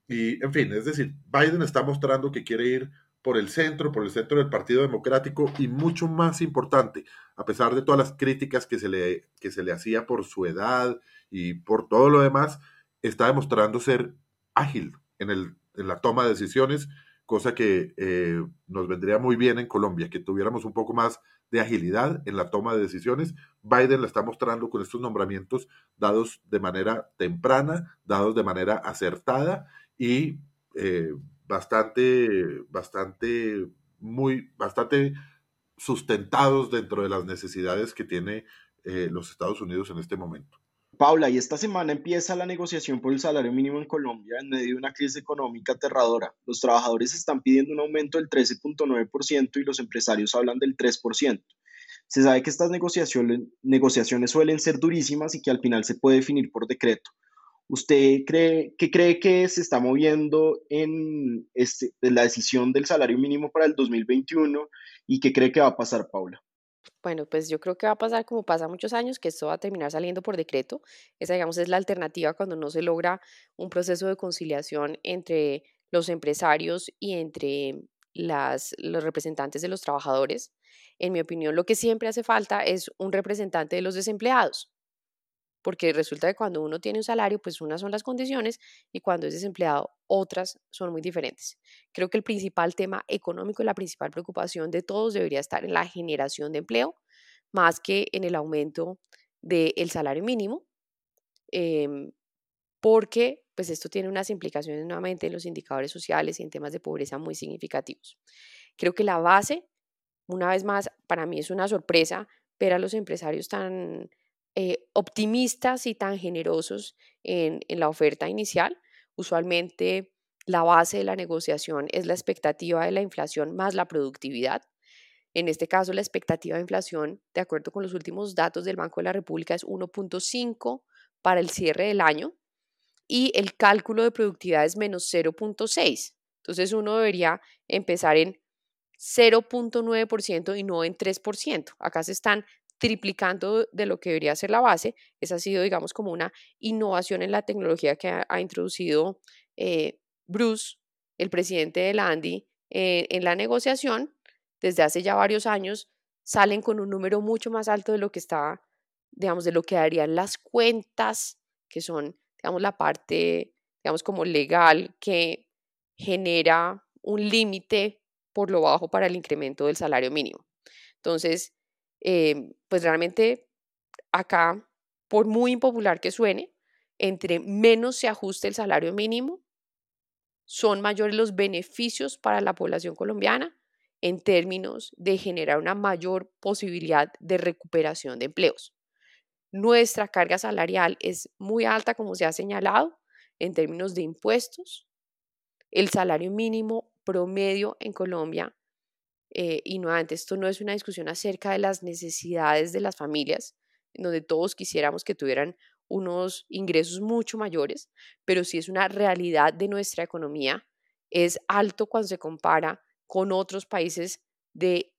Speaker 4: Y, en fin, es decir, Biden está mostrando que quiere ir por el centro, por el centro del Partido Democrático y mucho más importante, a pesar de todas las críticas que se le, que se le hacía por su edad y por todo lo demás, está demostrando ser ágil en, el, en la toma de decisiones cosa que eh, nos vendría muy bien en Colombia, que tuviéramos un poco más de agilidad en la toma de decisiones. Biden la está mostrando con estos nombramientos dados de manera temprana, dados de manera acertada y eh, bastante, bastante, muy, bastante sustentados dentro de las necesidades que tiene eh, los Estados Unidos en este momento.
Speaker 1: Paula, y esta semana empieza la negociación por el salario mínimo en Colombia en medio de una crisis económica aterradora. Los trabajadores están pidiendo un aumento del 13.9% y los empresarios hablan del 3%. Se sabe que estas negociaciones, negociaciones suelen ser durísimas y que al final se puede definir por decreto. ¿Usted cree, qué cree que se está moviendo en, este, en la decisión del salario mínimo para el 2021 y qué cree que va a pasar, Paula?
Speaker 3: Bueno, pues yo creo que va a pasar como pasa muchos años, que esto va a terminar saliendo por decreto. Esa, digamos, es la alternativa cuando no se logra un proceso de conciliación entre los empresarios y entre las, los representantes de los trabajadores. En mi opinión, lo que siempre hace falta es un representante de los desempleados porque resulta que cuando uno tiene un salario, pues unas son las condiciones y cuando es desempleado, otras son muy diferentes. Creo que el principal tema económico y la principal preocupación de todos debería estar en la generación de empleo, más que en el aumento del salario mínimo, em, porque pues esto tiene unas implicaciones nuevamente en los indicadores sociales y en temas de pobreza muy significativos. Creo que la base, una vez más, para mí es una sorpresa ver a los empresarios tan eh, optimistas y tan generosos en, la oferta inicial. Usualmente la base de la negociación es la expectativa de la inflación más la productividad. En este caso, la expectativa de inflación, de acuerdo con los últimos datos del Banco de la República, es 1.5 para el cierre del año y el cálculo de productividad es menos 0.6. Entonces uno debería empezar en 0.9% y no en 3%. Acá se están triplicando de lo que debería ser la base. Esa ha sido, digamos, como una innovación en la tecnología que ha, introducido eh, Bruce, el presidente de la ANDI, eh, en la negociación. Desde hace ya varios años salen con un número mucho más alto de lo que está, digamos, de lo que darían las cuentas, que son, digamos, la parte, digamos, como legal que genera un límite por lo bajo para el incremento del salario mínimo. Entonces, Em, pues realmente acá, por muy impopular que suene, entre menos se ajuste el salario mínimo, son mayores los beneficios para la población colombiana en términos de generar una mayor posibilidad de recuperación de empleos. Nuestra carga salarial es muy alta, como se ha señalado, en términos de impuestos. El salario mínimo promedio en Colombia eh, y nuevamente, esto no es una discusión acerca de las necesidades de las familias, donde todos quisiéramos que tuvieran unos ingresos mucho mayores, pero sí es una realidad de nuestra economía. Es alto cuando se compara con otros países de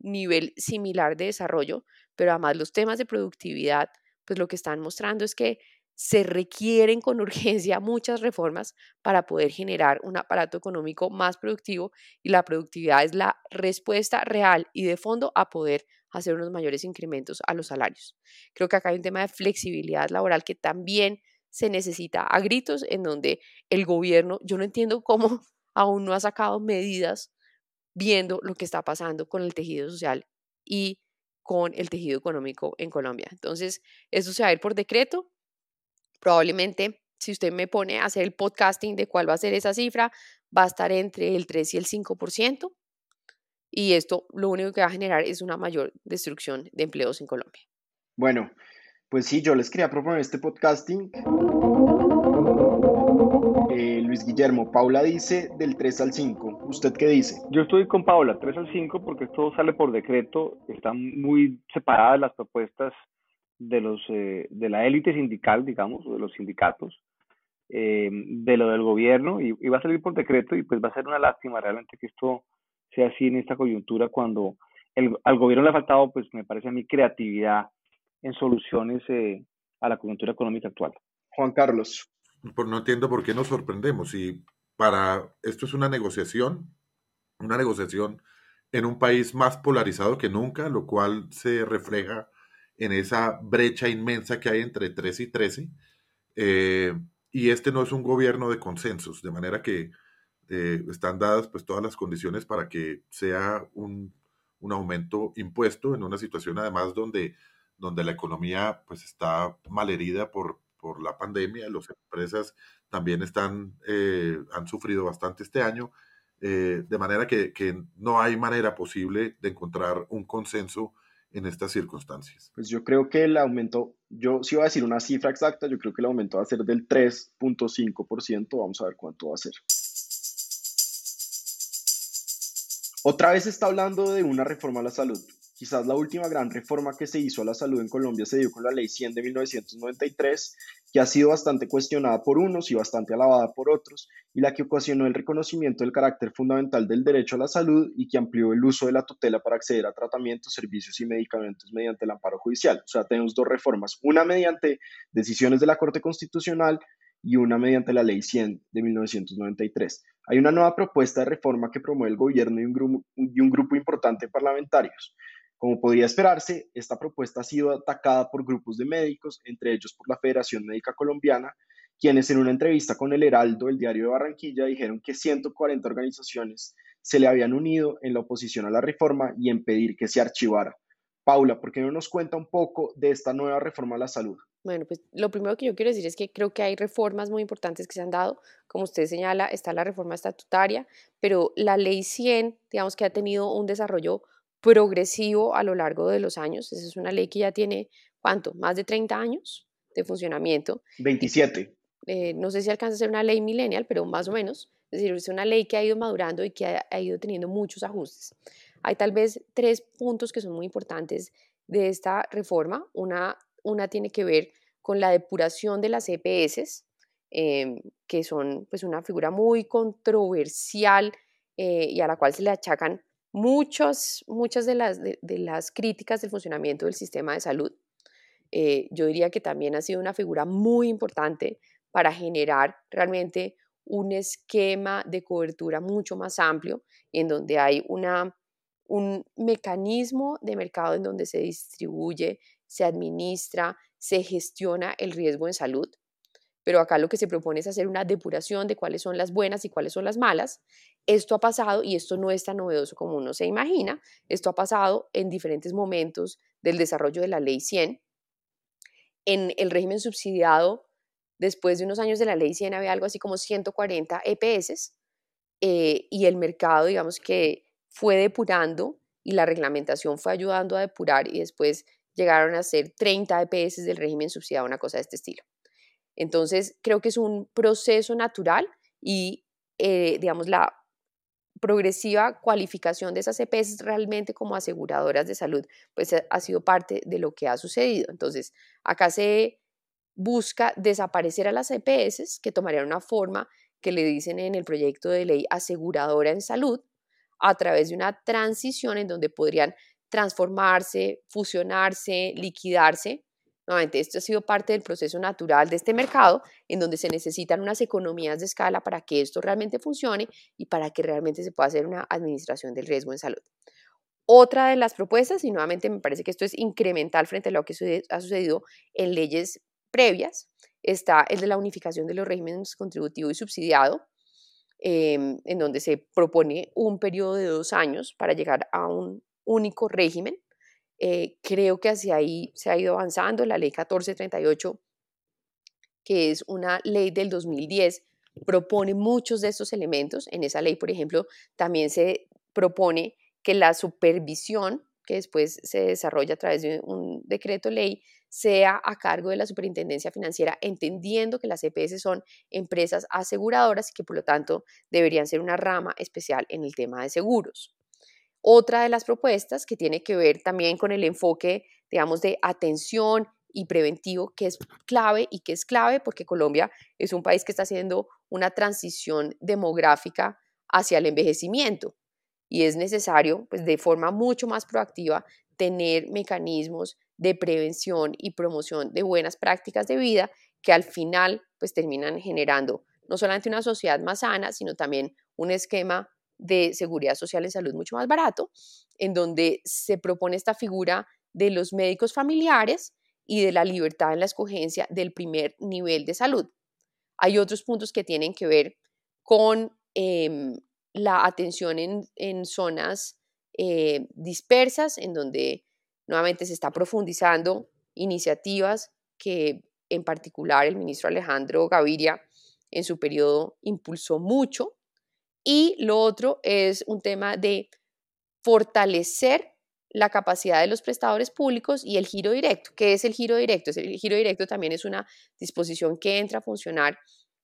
Speaker 3: nivel similar de desarrollo, pero además los temas de productividad, pues lo que están mostrando es que se requieren con urgencia muchas reformas para poder generar un aparato económico más productivo y la productividad es la respuesta real y de fondo a poder hacer unos mayores incrementos a los salarios. Creo que acá hay un tema de flexibilidad laboral que también se necesita a gritos en donde el gobierno, yo no entiendo cómo aún no ha sacado medidas viendo lo que está pasando con el tejido social y con el tejido económico en Colombia. Entonces, eso se va a ir por decreto, Probablemente, si usted me pone a hacer el podcasting de cuál va a ser esa cifra, va a estar entre el 3 y el 5%. Y esto lo único que va a generar es una mayor destrucción de empleos en Colombia.
Speaker 1: Bueno, pues sí, yo les quería proponer este podcasting. Eh, Luis Guillermo, Paula dice del 3 al 5. ¿usted qué dice?
Speaker 2: Yo estoy con Paula, 3 al 5, porque esto sale por decreto, están muy separadas las propuestas de, los, eh, de la élite sindical, digamos, o de los sindicatos, eh, de lo del gobierno, y, va a salir por decreto, y pues va a ser una lástima realmente que esto sea así en esta coyuntura cuando el, al gobierno le ha faltado, pues me parece a mí, creatividad en soluciones eh, a la coyuntura económica actual.
Speaker 1: Juan Carlos.
Speaker 4: Pues no entiendo por qué nos sorprendemos. Y para esto es una negociación, una negociación en un país más polarizado que nunca, lo cual se refleja en esa brecha inmensa que hay entre 3 y 13. Eh, y este no es un gobierno de consensos, de manera que eh, están dadas pues todas las condiciones para que sea un, un, aumento impuesto en una situación además donde, donde la economía pues está malherida por, por la pandemia, las empresas también están, eh, han sufrido bastante este año, de manera que, que, no hay manera posible de encontrar un consenso en estas circunstancias?
Speaker 1: Pues yo creo que el aumento, yo sí voy a decir una cifra exacta, yo creo que el aumento va a ser del 3.5%, vamos a ver cuánto va a ser. Otra vez está hablando de una reforma a la salud. Quizás la última gran reforma que se hizo a la salud en Colombia se dio con la Ley 100 de 1993, que ha sido bastante cuestionada por unos y bastante alabada por otros, y la que ocasionó el reconocimiento del carácter fundamental del derecho a la salud y que amplió el uso de la tutela para acceder a tratamientos, servicios y medicamentos mediante el amparo judicial. O sea, tenemos dos reformas, una mediante decisiones de la Corte Constitucional y una mediante la Ley 100 de 1993. Hay una nueva propuesta de reforma que promueve el gobierno y un grupo, y un grupo importante de parlamentarios. Como podría esperarse, esta propuesta ha sido atacada por grupos de médicos, entre ellos por la Federación Médica Colombiana, quienes en una entrevista con el Heraldo, el diario de Barranquilla, dijeron que 140 organizaciones se le habían unido en la oposición a la reforma y en pedir que se archivara. Paula, ¿por qué no nos cuenta un poco de esta nueva reforma a la salud?
Speaker 3: Bueno, pues lo primero que yo quiero decir es que creo que hay reformas muy importantes que se han dado. Como usted señala, está la reforma estatutaria, pero la ley 100, digamos que ha tenido un desarrollo progresivo a lo largo de los años. Esa es una ley que ya tiene, ¿cuánto? Más de 30 años de funcionamiento.
Speaker 1: 27.
Speaker 3: Eh, no sé si alcanza a ser una ley millennial, pero más o menos. Es decir, es una ley que ha ido madurando y que ha, ido teniendo muchos ajustes. Hay tal vez tres puntos que son muy importantes de esta reforma. Una, una tiene que ver con la depuración de las EPS, em, que son pues, una figura muy controversial eh, y a la cual se le achacan muchas, muchas de, las, de, las críticas del funcionamiento del sistema de salud. Eh, yo diría que también ha sido una figura muy importante para generar realmente un esquema de cobertura mucho más amplio en donde hay una, un mecanismo de mercado en donde se distribuye, se administra, se gestiona el riesgo en salud pero acá lo que se propone es hacer una depuración de cuáles son las buenas y cuáles son las malas. Esto ha pasado y esto no es tan novedoso como uno se imagina. Esto ha pasado en diferentes momentos del desarrollo de la ley 100. En el régimen subsidiado, después de unos años de la ley 100 había algo así como 140 EPS eh, y el mercado, digamos que fue depurando y la reglamentación fue ayudando a depurar y después llegaron a ser 30 EPS del régimen subsidiado, una cosa de este estilo. Entonces, creo que es un proceso natural y, eh, digamos, la progresiva cualificación de esas EPS realmente como aseguradoras de salud, pues ha sido parte de lo que ha sucedido. Entonces, acá se busca desaparecer a las EPS, que tomarían una forma que le dicen en el proyecto de ley aseguradora en salud, a través de una transición en donde podrían transformarse, fusionarse, liquidarse Nuevamente, esto ha sido parte del proceso natural de este mercado, en donde se necesitan unas economías de escala para que esto realmente funcione y para que realmente se pueda hacer una administración del riesgo en salud. Otra de las propuestas, y nuevamente me parece que esto es incremental frente a lo que ha sucedido en leyes previas, está el de la unificación de los regímenes contributivo y subsidiado, em, en donde se propone un periodo de dos años para llegar a un único régimen eh, creo que hacia ahí se ha ido avanzando. La ley 1438, que es una ley del 2010, propone muchos de estos elementos. En esa ley, por ejemplo, también se propone que la supervisión, que después se desarrolla a través de un decreto ley, sea a cargo de la Superintendencia Financiera, entendiendo que las EPS son empresas aseguradoras y que por lo tanto deberían ser una rama especial en el tema de seguros. Otra de las propuestas que tiene que ver también con el enfoque, digamos, de atención y preventivo, que es clave y que es clave porque Colombia es un país que está haciendo una transición demográfica hacia el envejecimiento. Y es necesario, pues de forma mucho más proactiva, tener mecanismos de prevención y promoción de buenas prácticas de vida que al final pues terminan generando no solamente una sociedad más sana, sino también un esquema de seguridad social en salud mucho más barato, en donde se propone esta figura de los médicos familiares y de la libertad en la escogencia del primer nivel de salud. Hay otros puntos que tienen que ver con em, la atención en, zonas eh, dispersas, en donde nuevamente se está profundizando iniciativas que en particular el ministro Alejandro Gaviria en su periodo impulsó mucho. Y lo otro es un tema de fortalecer la capacidad de los prestadores públicos y el giro directo. ¿Qué es el giro directo? El giro directo también es una disposición que entra a funcionar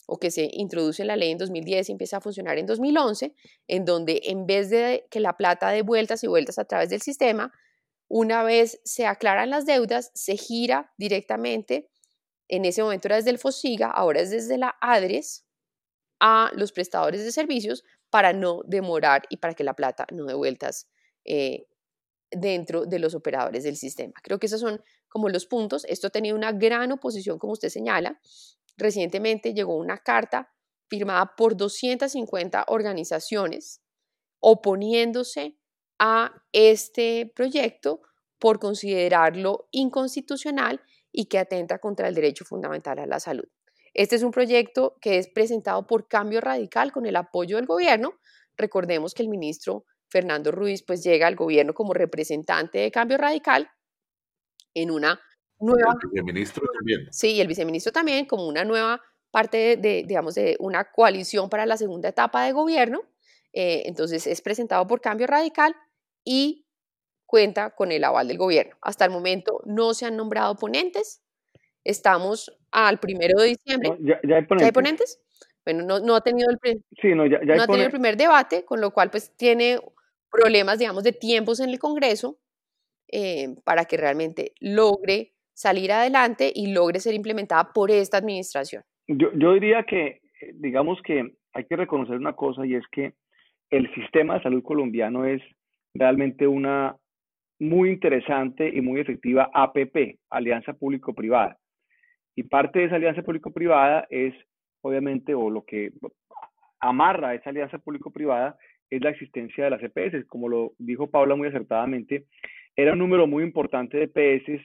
Speaker 3: o que se introduce en la ley en 2010 y empieza a funcionar en 2011, en donde en vez de que la plata dé vueltas y vueltas a través del sistema, una vez se aclaran las deudas, se gira directamente, en ese momento era desde el FOSIGA, ahora es desde la ADRES, a los prestadores de servicios para no demorar y para que la plata no dé vueltas eh, dentro de los operadores del sistema. Creo que esos son como los puntos. Esto ha tenido una gran oposición, como usted señala. Recientemente llegó una carta firmada por 250 organizaciones oponiéndose a este proyecto por considerarlo inconstitucional y que atenta contra el derecho fundamental a la salud. Este es un proyecto que es presentado por Cambio Radical con el apoyo del gobierno. Recordemos que el ministro Fernando Ruiz pues llega al gobierno como representante de Cambio Radical en una nueva...
Speaker 4: El viceministro también.
Speaker 3: Sí, el viceministro también, como una nueva parte de, digamos, de una coalición para la segunda etapa de gobierno. Eh, entonces es presentado por Cambio Radical y cuenta con el aval del gobierno. Hasta el momento no se han nombrado ponentes. Estamos al primero de diciembre.
Speaker 2: ya, hay
Speaker 3: ponentes. Bueno, no, no ha tenido el,
Speaker 2: sí, no, ya,
Speaker 3: ha tenido el primer debate, con lo cual pues tiene problemas, digamos, de tiempos en el Congreso eh, para que realmente logre salir adelante y logre ser implementada por esta administración.
Speaker 2: Yo, yo diría que, eh, digamos que hay que reconocer una cosa y es que el sistema de salud colombiano es realmente una muy interesante y muy efectiva APP, Alianza Público-Privada. Y parte de esa alianza público-privada es, obviamente, o lo que amarra esa alianza público-privada es la existencia de las EPS. Como lo dijo Paula muy acertadamente, era un número muy importante de EPS,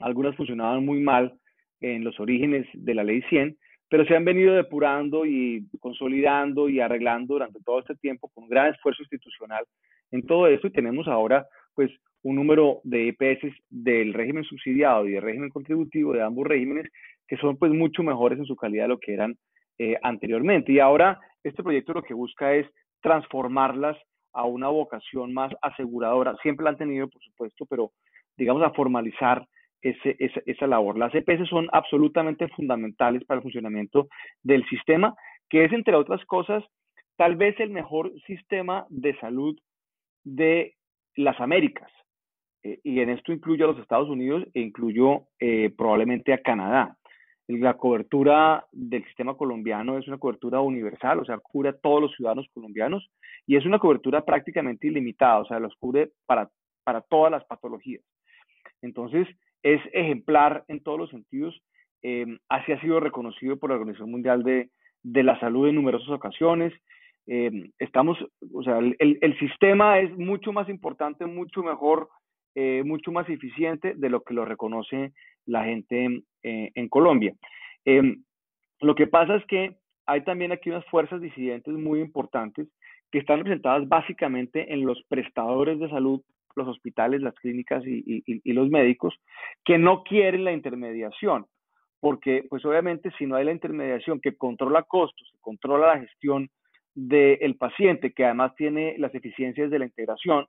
Speaker 2: algunas funcionaban muy mal en los orígenes de la ley 100, pero se han venido depurando y consolidando y arreglando durante todo este tiempo con gran esfuerzo institucional en todo esto y tenemos ahora pues un número de EPS del régimen subsidiado y del régimen contributivo de ambos regímenes que son pues mucho mejores en su calidad de lo que eran eh, anteriormente. Y ahora este proyecto lo que busca es transformarlas a una vocación más aseguradora. Siempre la han tenido, por supuesto, pero digamos a formalizar ese, esa, esa labor. Las EPS son absolutamente fundamentales para el funcionamiento del sistema, que es, entre otras cosas, tal vez el mejor sistema de salud de las Américas. Eh, y en esto incluyo a los Estados Unidos e incluyo eh, probablemente a Canadá. La cobertura del sistema colombiano es una cobertura universal, o sea, cubre a todos los ciudadanos colombianos y es una cobertura prácticamente ilimitada, o sea, los cubre para, para todas las patologías. Entonces, es ejemplar en todos los sentidos. Eh, así ha sido reconocido por la Organización Mundial de, de la Salud en numerosas ocasiones. Eh, estamos, o sea, el, el, sistema es mucho más importante, mucho mejor, eh, mucho más eficiente de lo que lo reconoce la gente eh, en Colombia. Em, lo que pasa es que hay también aquí unas fuerzas disidentes muy importantes que están representadas básicamente en los prestadores de salud, los hospitales, las clínicas y, y, los médicos, que no quieren la intermediación, porque pues obviamente si no hay la intermediación que controla costos, que controla la gestión del paciente, que además tiene las eficiencias de la integración,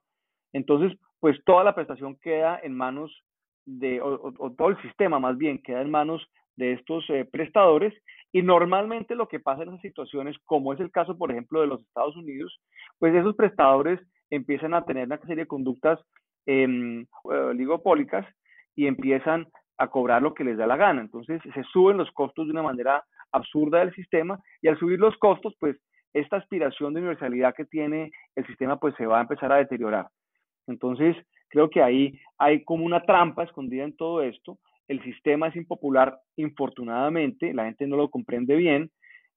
Speaker 2: entonces pues toda la prestación queda en manos de, o, todo el sistema más bien, queda en manos de estos eh, prestadores y normalmente lo que pasa en esas situaciones, como es el caso, por ejemplo, de los Estados Unidos, pues esos prestadores empiezan a tener una serie de conductas eh, oligopólicas y empiezan a cobrar lo que les da la gana. Entonces se suben los costos de una manera absurda del sistema y al subir los costos, pues esta aspiración de universalidad que tiene el sistema pues se va a empezar a deteriorar. Entonces creo que ahí hay como una trampa escondida en todo esto. El sistema es impopular, infortunadamente, la gente no lo comprende bien.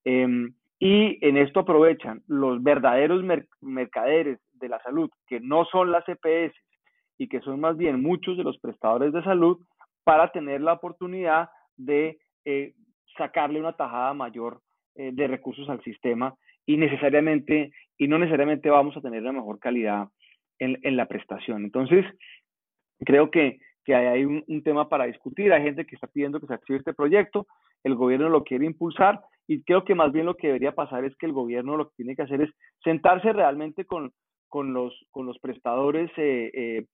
Speaker 2: Em, y en esto aprovechan los verdaderos mercaderes de la salud, que no son las EPS y que son más bien muchos de los prestadores de salud, para tener la oportunidad de eh, sacarle una tajada mayor eh, de recursos al sistema y necesariamente y no necesariamente vamos a tener la mejor calidad en, en la prestación. Entonces, creo que, que hay un, tema para discutir. Hay gente que está pidiendo que se active este proyecto, el gobierno lo quiere impulsar y creo que más bien lo que debería pasar es que el gobierno lo que tiene que hacer es sentarse realmente con, con, los, con los prestadores eh, eh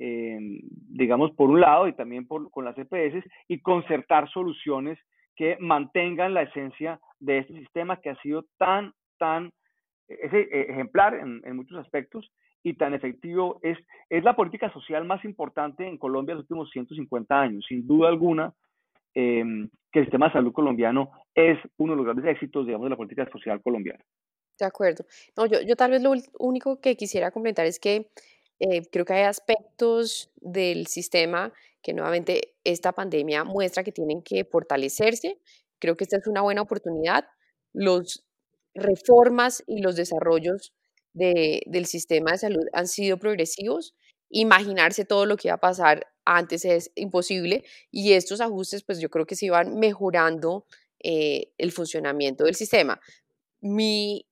Speaker 2: Em, digamos, por un lado y también por, con las EPS y concertar soluciones que mantengan la esencia de este sistema que ha sido tan, tan e, ejemplar en, en, muchos aspectos y tan efectivo. Es, es la política social más importante en Colombia en los últimos 150 años, sin duda alguna. Eh, que el sistema de salud colombiano es uno de los grandes éxitos, digamos, de la política social colombiana.
Speaker 3: De acuerdo. No, yo, yo tal vez lo único que quisiera comentar es que eh, creo que hay aspectos del sistema que nuevamente esta pandemia muestra que tienen que fortalecerse. Creo que esta es una buena oportunidad. Los reformas y los desarrollos de, del sistema de salud han sido progresivos. Imaginarse todo lo que iba a pasar antes es imposible y estos ajustes pues yo creo que se van mejorando eh, el funcionamiento del sistema. Mi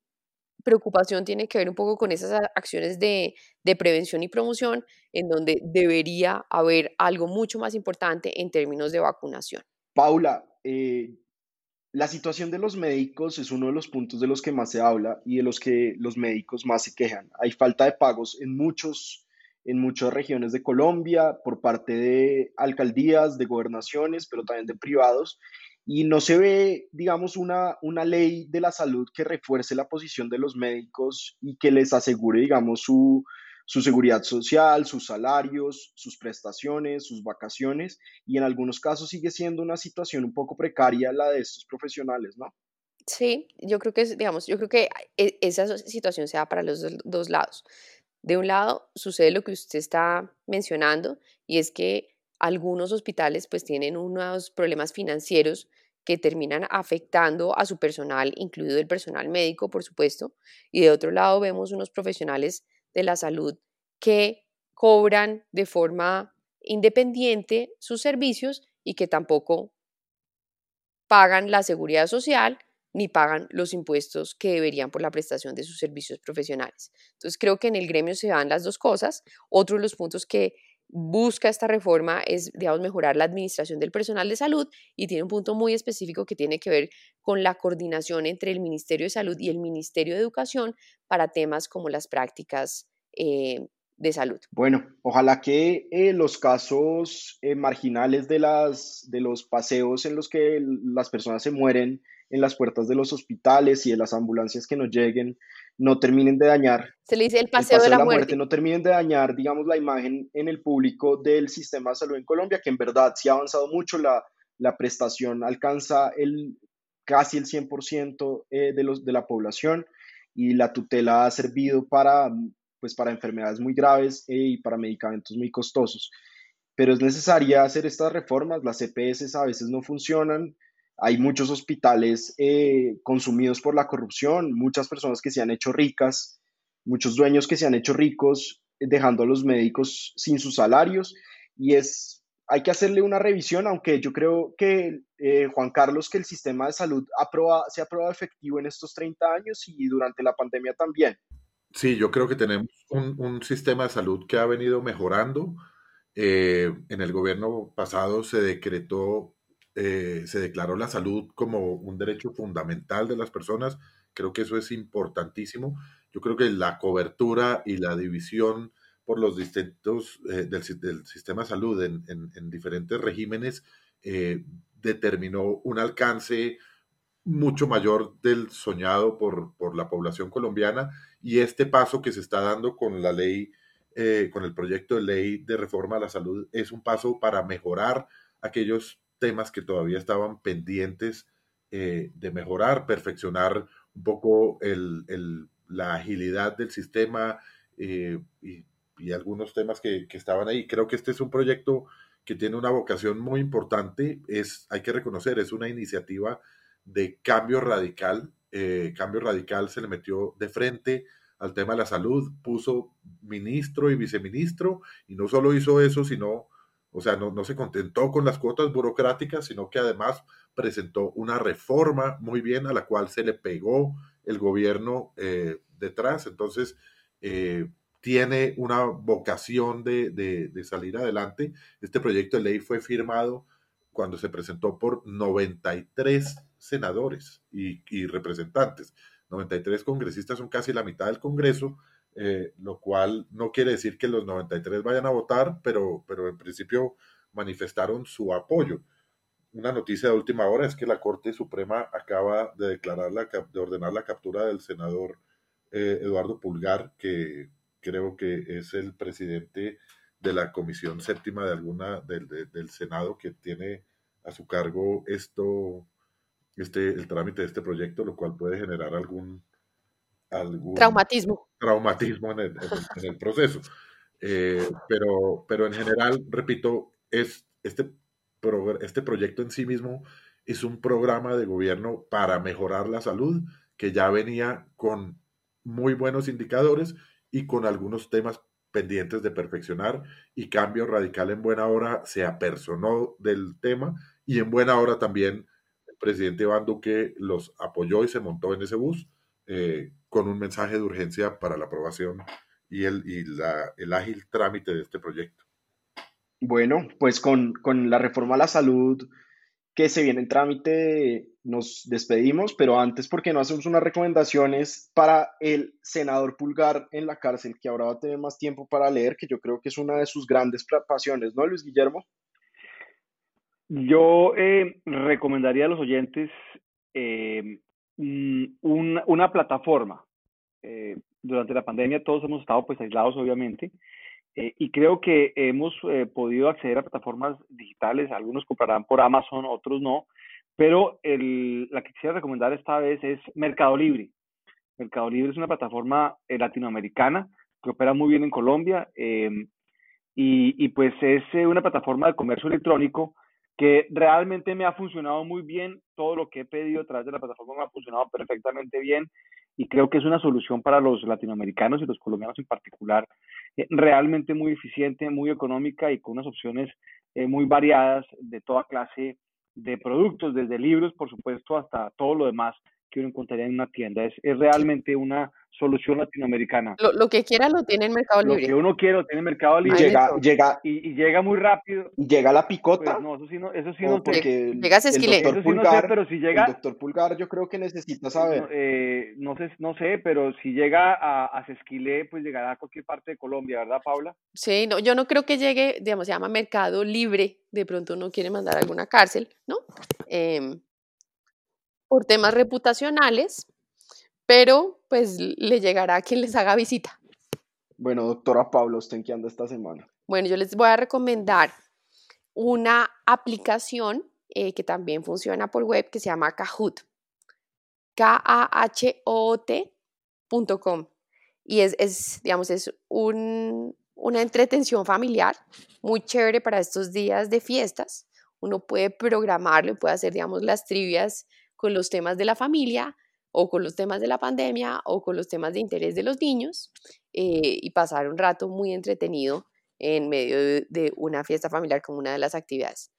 Speaker 3: preocupación tiene que ver un poco con esas acciones de, prevención y promoción, en donde debería haber algo mucho más importante en términos de vacunación.
Speaker 1: Paula, eh, la situación de los médicos es uno de los puntos de los que más se habla y de los que los médicos más se quejan. Hay falta de pagos en muchos en muchas regiones de Colombia por parte de alcaldías, de gobernaciones, pero también de privados y no se ve, digamos, una, una ley de la salud que refuerce la posición de los médicos y que les asegure, digamos, su, su seguridad social, sus salarios, sus prestaciones, sus vacaciones, y en algunos casos sigue siendo una situación un poco precaria la de estos profesionales, ¿no?
Speaker 3: Sí, yo creo que, digamos, yo creo que e, esa situación se da para los dos lados. De un lado, sucede lo que usted está mencionando, y es que algunos hospitales pues tienen unos problemas financieros que terminan afectando a su personal, incluido el personal médico, por supuesto, y de otro lado vemos unos profesionales de la salud que cobran de forma independiente sus servicios y que tampoco pagan la seguridad social ni pagan los impuestos que deberían por la prestación de sus servicios profesionales. Entonces creo que en el gremio se dan las dos cosas. Otro de los puntos que busca esta reforma es, digamos, mejorar la administración del personal de salud y tiene un punto muy específico que tiene que ver con la coordinación entre el Ministerio de Salud y el Ministerio de Educación para temas como las prácticas eh, de salud.
Speaker 1: Bueno, ojalá que eh, los casos eh, marginales de, las, de los paseos en los que las personas se mueren en las puertas de los hospitales y de las ambulancias que nos lleguen no terminen de dañar.
Speaker 3: Se le dice el paseo, de, la muerte.
Speaker 1: No terminen de dañar, digamos, la imagen en el público del sistema de salud en Colombia, que en verdad sí ha avanzado mucho, la, la prestación alcanza el, casi el 100% eh, de, los, de la población y la tutela ha servido para, pues, para enfermedades muy graves eh, y para medicamentos muy costosos. Pero es necesaria hacer estas reformas, las EPS a veces no funcionan, hay muchos hospitales eh, consumidos por la corrupción, muchas personas que se han hecho ricas, muchos dueños que se han hecho ricos eh, dejando a los médicos sin sus salarios y es hay que hacerle una revisión, aunque yo creo que, eh, Juan Carlos, que el sistema de salud se ha probado efectivo en estos 30 años y durante la pandemia también.
Speaker 4: Sí, yo creo que tenemos un, sistema de salud que ha venido mejorando. en el gobierno pasado se decretó eh, se declaró la salud como un derecho fundamental de las personas. Creo que eso es importantísimo. Yo creo que la cobertura y la división por los distintos del, del, sistema de salud en, en, diferentes regímenes, determinó un alcance mucho mayor del soñado por, por, la población colombiana y este paso que se está dando con la ley, con el proyecto de ley de reforma a la salud, es un paso para mejorar aquellos temas que todavía estaban pendientes eh, de mejorar, perfeccionar un poco la agilidad del sistema eh, y, algunos temas que, estaban ahí. Creo que este es un proyecto que tiene una vocación muy importante, es, hay que reconocer, es una iniciativa de cambio radical. Eh, cambio radical se le metió de frente al tema de la salud, puso ministro y viceministro, y no solo hizo eso, sino o sea, no, se contentó con las cuotas burocráticas, sino que además presentó una reforma muy bien a la cual se le pegó el gobierno eh, detrás. Entonces, eh, tiene una vocación de, salir adelante. Este proyecto de ley fue firmado cuando se presentó por 93 senadores y, y representantes. 93 congresistas son casi la mitad del Congreso eh, lo cual no quiere decir que los 93 vayan a votar, pero, pero en principio manifestaron su apoyo. Una noticia de última hora es que la Corte Suprema acaba de declarar la, de ordenar la captura del senador eh, Eduardo Pulgar, que creo que es el presidente de la Comisión Séptima de alguna del, del Senado que tiene a su cargo esto, este, el trámite de este proyecto, lo cual puede generar algún algún
Speaker 3: traumatismo,
Speaker 4: traumatismo en el, proceso. Eh, pero, pero en general, repito, es este, este proyecto en sí mismo es un programa de gobierno para mejorar la salud que ya venía con muy buenos indicadores y con algunos temas pendientes de perfeccionar y cambio radical en buena hora se apersonó del tema y en buena hora también el presidente Iván Duque los apoyó y se montó en ese bus eh, con un mensaje de urgencia para la aprobación y el, y la, el ágil trámite de este proyecto.
Speaker 1: Bueno, pues con, con la reforma a la salud que se viene en trámite, nos despedimos, pero antes, ¿por qué no hacemos unas recomendaciones para el senador Pulgar en la cárcel, que ahora va a tener más tiempo para leer, que yo creo que es una de sus grandes pasiones, ¿no, Luis Guillermo?
Speaker 2: Yo eh, recomendaría a los oyentes eh, un, una plataforma. Eh, durante la pandemia todos hemos estado pues aislados obviamente eh, y creo que hemos eh, podido acceder a plataformas digitales, algunos comprarán por Amazon, otros no, pero el, la que quisiera recomendar esta vez es Mercado Libre. Mercado Libre es una plataforma latinoamericana que opera muy bien en Colombia y, y, pues es una plataforma de comercio electrónico que realmente me ha funcionado muy bien. Todo lo que he pedido a través de la plataforma me ha funcionado perfectamente bien y creo que es una solución para los latinoamericanos y los colombianos en particular, eh, realmente muy eficiente, muy económica y con unas opciones eh, muy variadas de toda clase de productos, desde libros, por supuesto, hasta todo lo demás que uno encontraría en una tienda. Es, es realmente una solución latinoamericana.
Speaker 3: Lo, que quiera lo tiene en Mercado Libre.
Speaker 2: Lo que uno quiere lo tiene en Mercado Libre.
Speaker 1: Llega, llega,
Speaker 2: y, llega muy rápido.
Speaker 1: Llega la picota.
Speaker 2: Pues no, eso sí no, eso sí no
Speaker 1: porque
Speaker 3: llega
Speaker 1: el doctor Pulgar,
Speaker 2: pero si llega,
Speaker 1: el doctor Pulgar yo creo que necesita saber.
Speaker 2: No, eh, no, sé, no sé, pero si llega a, a Sesquilé, pues llegará a cualquier parte de Colombia, ¿verdad, Paula?
Speaker 3: Sí, no, yo no creo que llegue, digamos, se llama Mercado Libre, de pronto uno quiere mandar a alguna cárcel, ¿no? Em, por temas reputacionales, pero pues le llegará a quien les haga visita.
Speaker 1: Bueno, doctora Pablo, ¿usted en qué anda esta semana?
Speaker 3: Bueno, yo les voy a recomendar una aplicación eh, que también funciona por web que se llama Kahoot. K-A-H-O-T.com. Y es, es, digamos, es un, una entretención familiar muy chévere para estos días de fiestas. Uno puede programarlo, puede hacer, digamos, las trivias con los temas de la familia o con los temas de la pandemia o con los temas de interés de los niños eh, y pasar un rato muy entretenido en medio de, una fiesta familiar como una de las actividades.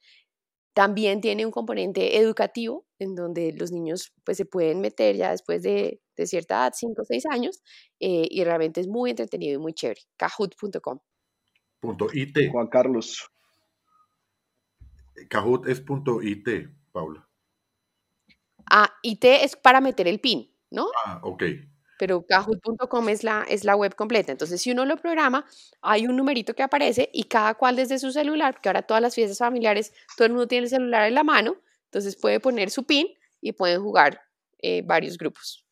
Speaker 3: También tiene un componente educativo en donde los niños pues, se pueden meter ya después de, cierta edad, 5 o 6 años, eh, y realmente es muy entretenido y muy chévere. Kahoot.com.
Speaker 4: Punto .it.
Speaker 1: Juan Carlos.
Speaker 4: Kahoot es punto .it, Paula.
Speaker 3: Ah, IT es para meter el pin, ¿no?
Speaker 4: Ah, ok.
Speaker 3: pero kahoot.com es la, es la web completa. Entonces, si uno lo programa, hay un numerito que aparece y cada cual desde su celular, porque ahora todas las fiestas familiares, todo el mundo tiene el celular en la mano, entonces puede poner su pin y pueden jugar eh, varios grupos.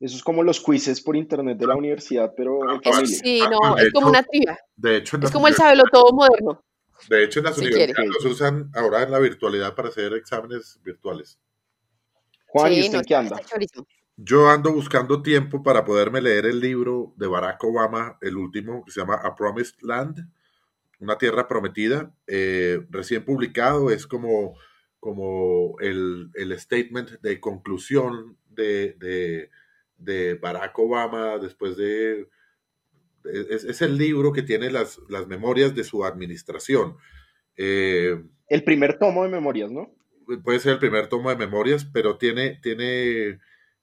Speaker 1: Eso es como los quizzes por internet de la universidad, pero en familia.
Speaker 3: Sí, no, es como una trivia.
Speaker 4: De hecho,
Speaker 3: es como el sabelo todo moderno.
Speaker 4: De hecho, en las universidades los usan ahora en la virtualidad para hacer exámenes virtuales.
Speaker 1: Juan, ¿y usted qué anda?
Speaker 4: Yo ando buscando tiempo para poderme leer el libro de Barack Obama, el último, que se llama A Promised Land, una tierra prometida, eh, recién publicado, es como, como el, el statement de conclusión de, de, de, Barack Obama después de... Es, es, el libro que tiene las, las memorias de su administración.
Speaker 1: Eh, el primer tomo de memorias, ¿no?
Speaker 4: Puede ser el primer tomo de memorias, pero tiene, tiene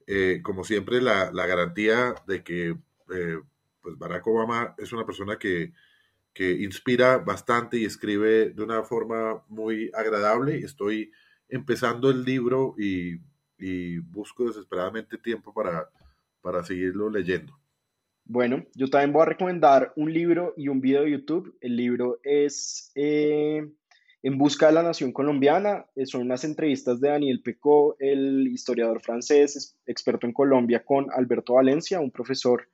Speaker 4: eh, como siempre, la, garantía de que eh, pues Barack Obama es una persona que, inspira bastante y escribe de una forma muy agradable. Estoy empezando el libro y, busco desesperadamente tiempo para, para seguirlo leyendo.
Speaker 1: Bueno, yo también voy a recomendar un libro y un video de YouTube. El libro es eh, en busca de la nación colombiana, eh, son unas entrevistas de Daniel Pecó, el historiador francés, experto en Colombia, con Alberto Valencia, un profesor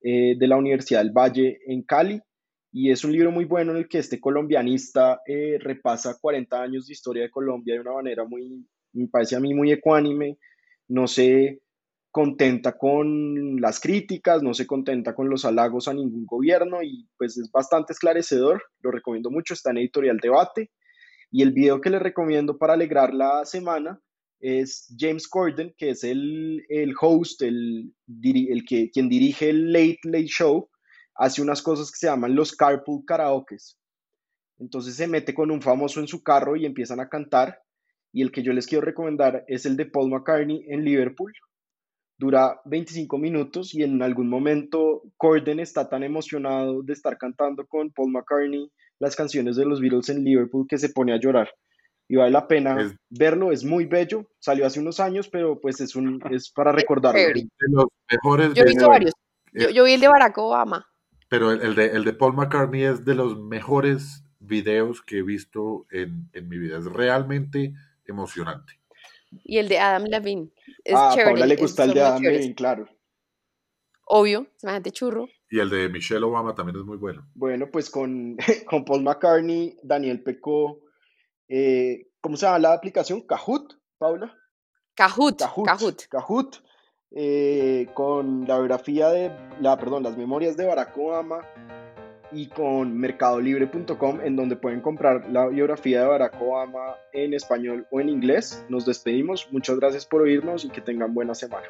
Speaker 1: eh, de la Universidad del Valle en Cali. Y es un libro muy bueno en el que este colombianista eh, repasa 40 años de historia de Colombia de una manera muy, me parece a mí muy ecuánime, no se contenta con las críticas, no se contenta con los halagos a ningún gobierno y pues es bastante esclarecedor, lo recomiendo mucho, está en editorial debate y el video que les recomiendo para alegrar la semana es James Corden, que es el, el host, el, el, que, quien dirige el Late Late Show, hace unas cosas que se llaman los carpool karaokes. Entonces se mete con un famoso en su carro y empiezan a cantar. Y el que yo les quiero recomendar es el de Paul McCartney en Liverpool. Dura 25 minutos y en algún momento Corden está tan emocionado de estar cantando con Paul McCartney las canciones de los Beatles en Liverpool que se pone a llorar. Y vale la pena verlo, es muy bello. Salió hace unos años, pero pues es, un, es para recordarlo.
Speaker 3: yo he visto varios. Eh, yo, vi el de Barack Obama.
Speaker 4: Pero el, de, el de Paul McCartney es de los mejores videos que he visto en, en mi vida. Es realmente emocionante.
Speaker 3: Y el de Adam Levine.
Speaker 1: Es ah, a Paula le gusta el de Adam Levine, claro.
Speaker 3: Obvio, semejante churro.
Speaker 4: Y el de Michelle Obama también es muy bueno.
Speaker 1: Bueno, pues con, con Paul McCartney, Daniel Pecó, eh, ¿cómo se llama la aplicación? Kahoot, Paula.
Speaker 3: Kahoot.
Speaker 1: Kahoot. Kahoot. Eh, con la biografía de, la, perdón, las memorias de Barack Obama y con mercadolibre.com en donde pueden comprar la biografía de Barack Obama en español o en inglés. Nos despedimos, muchas gracias por oírnos y que tengan buena semana.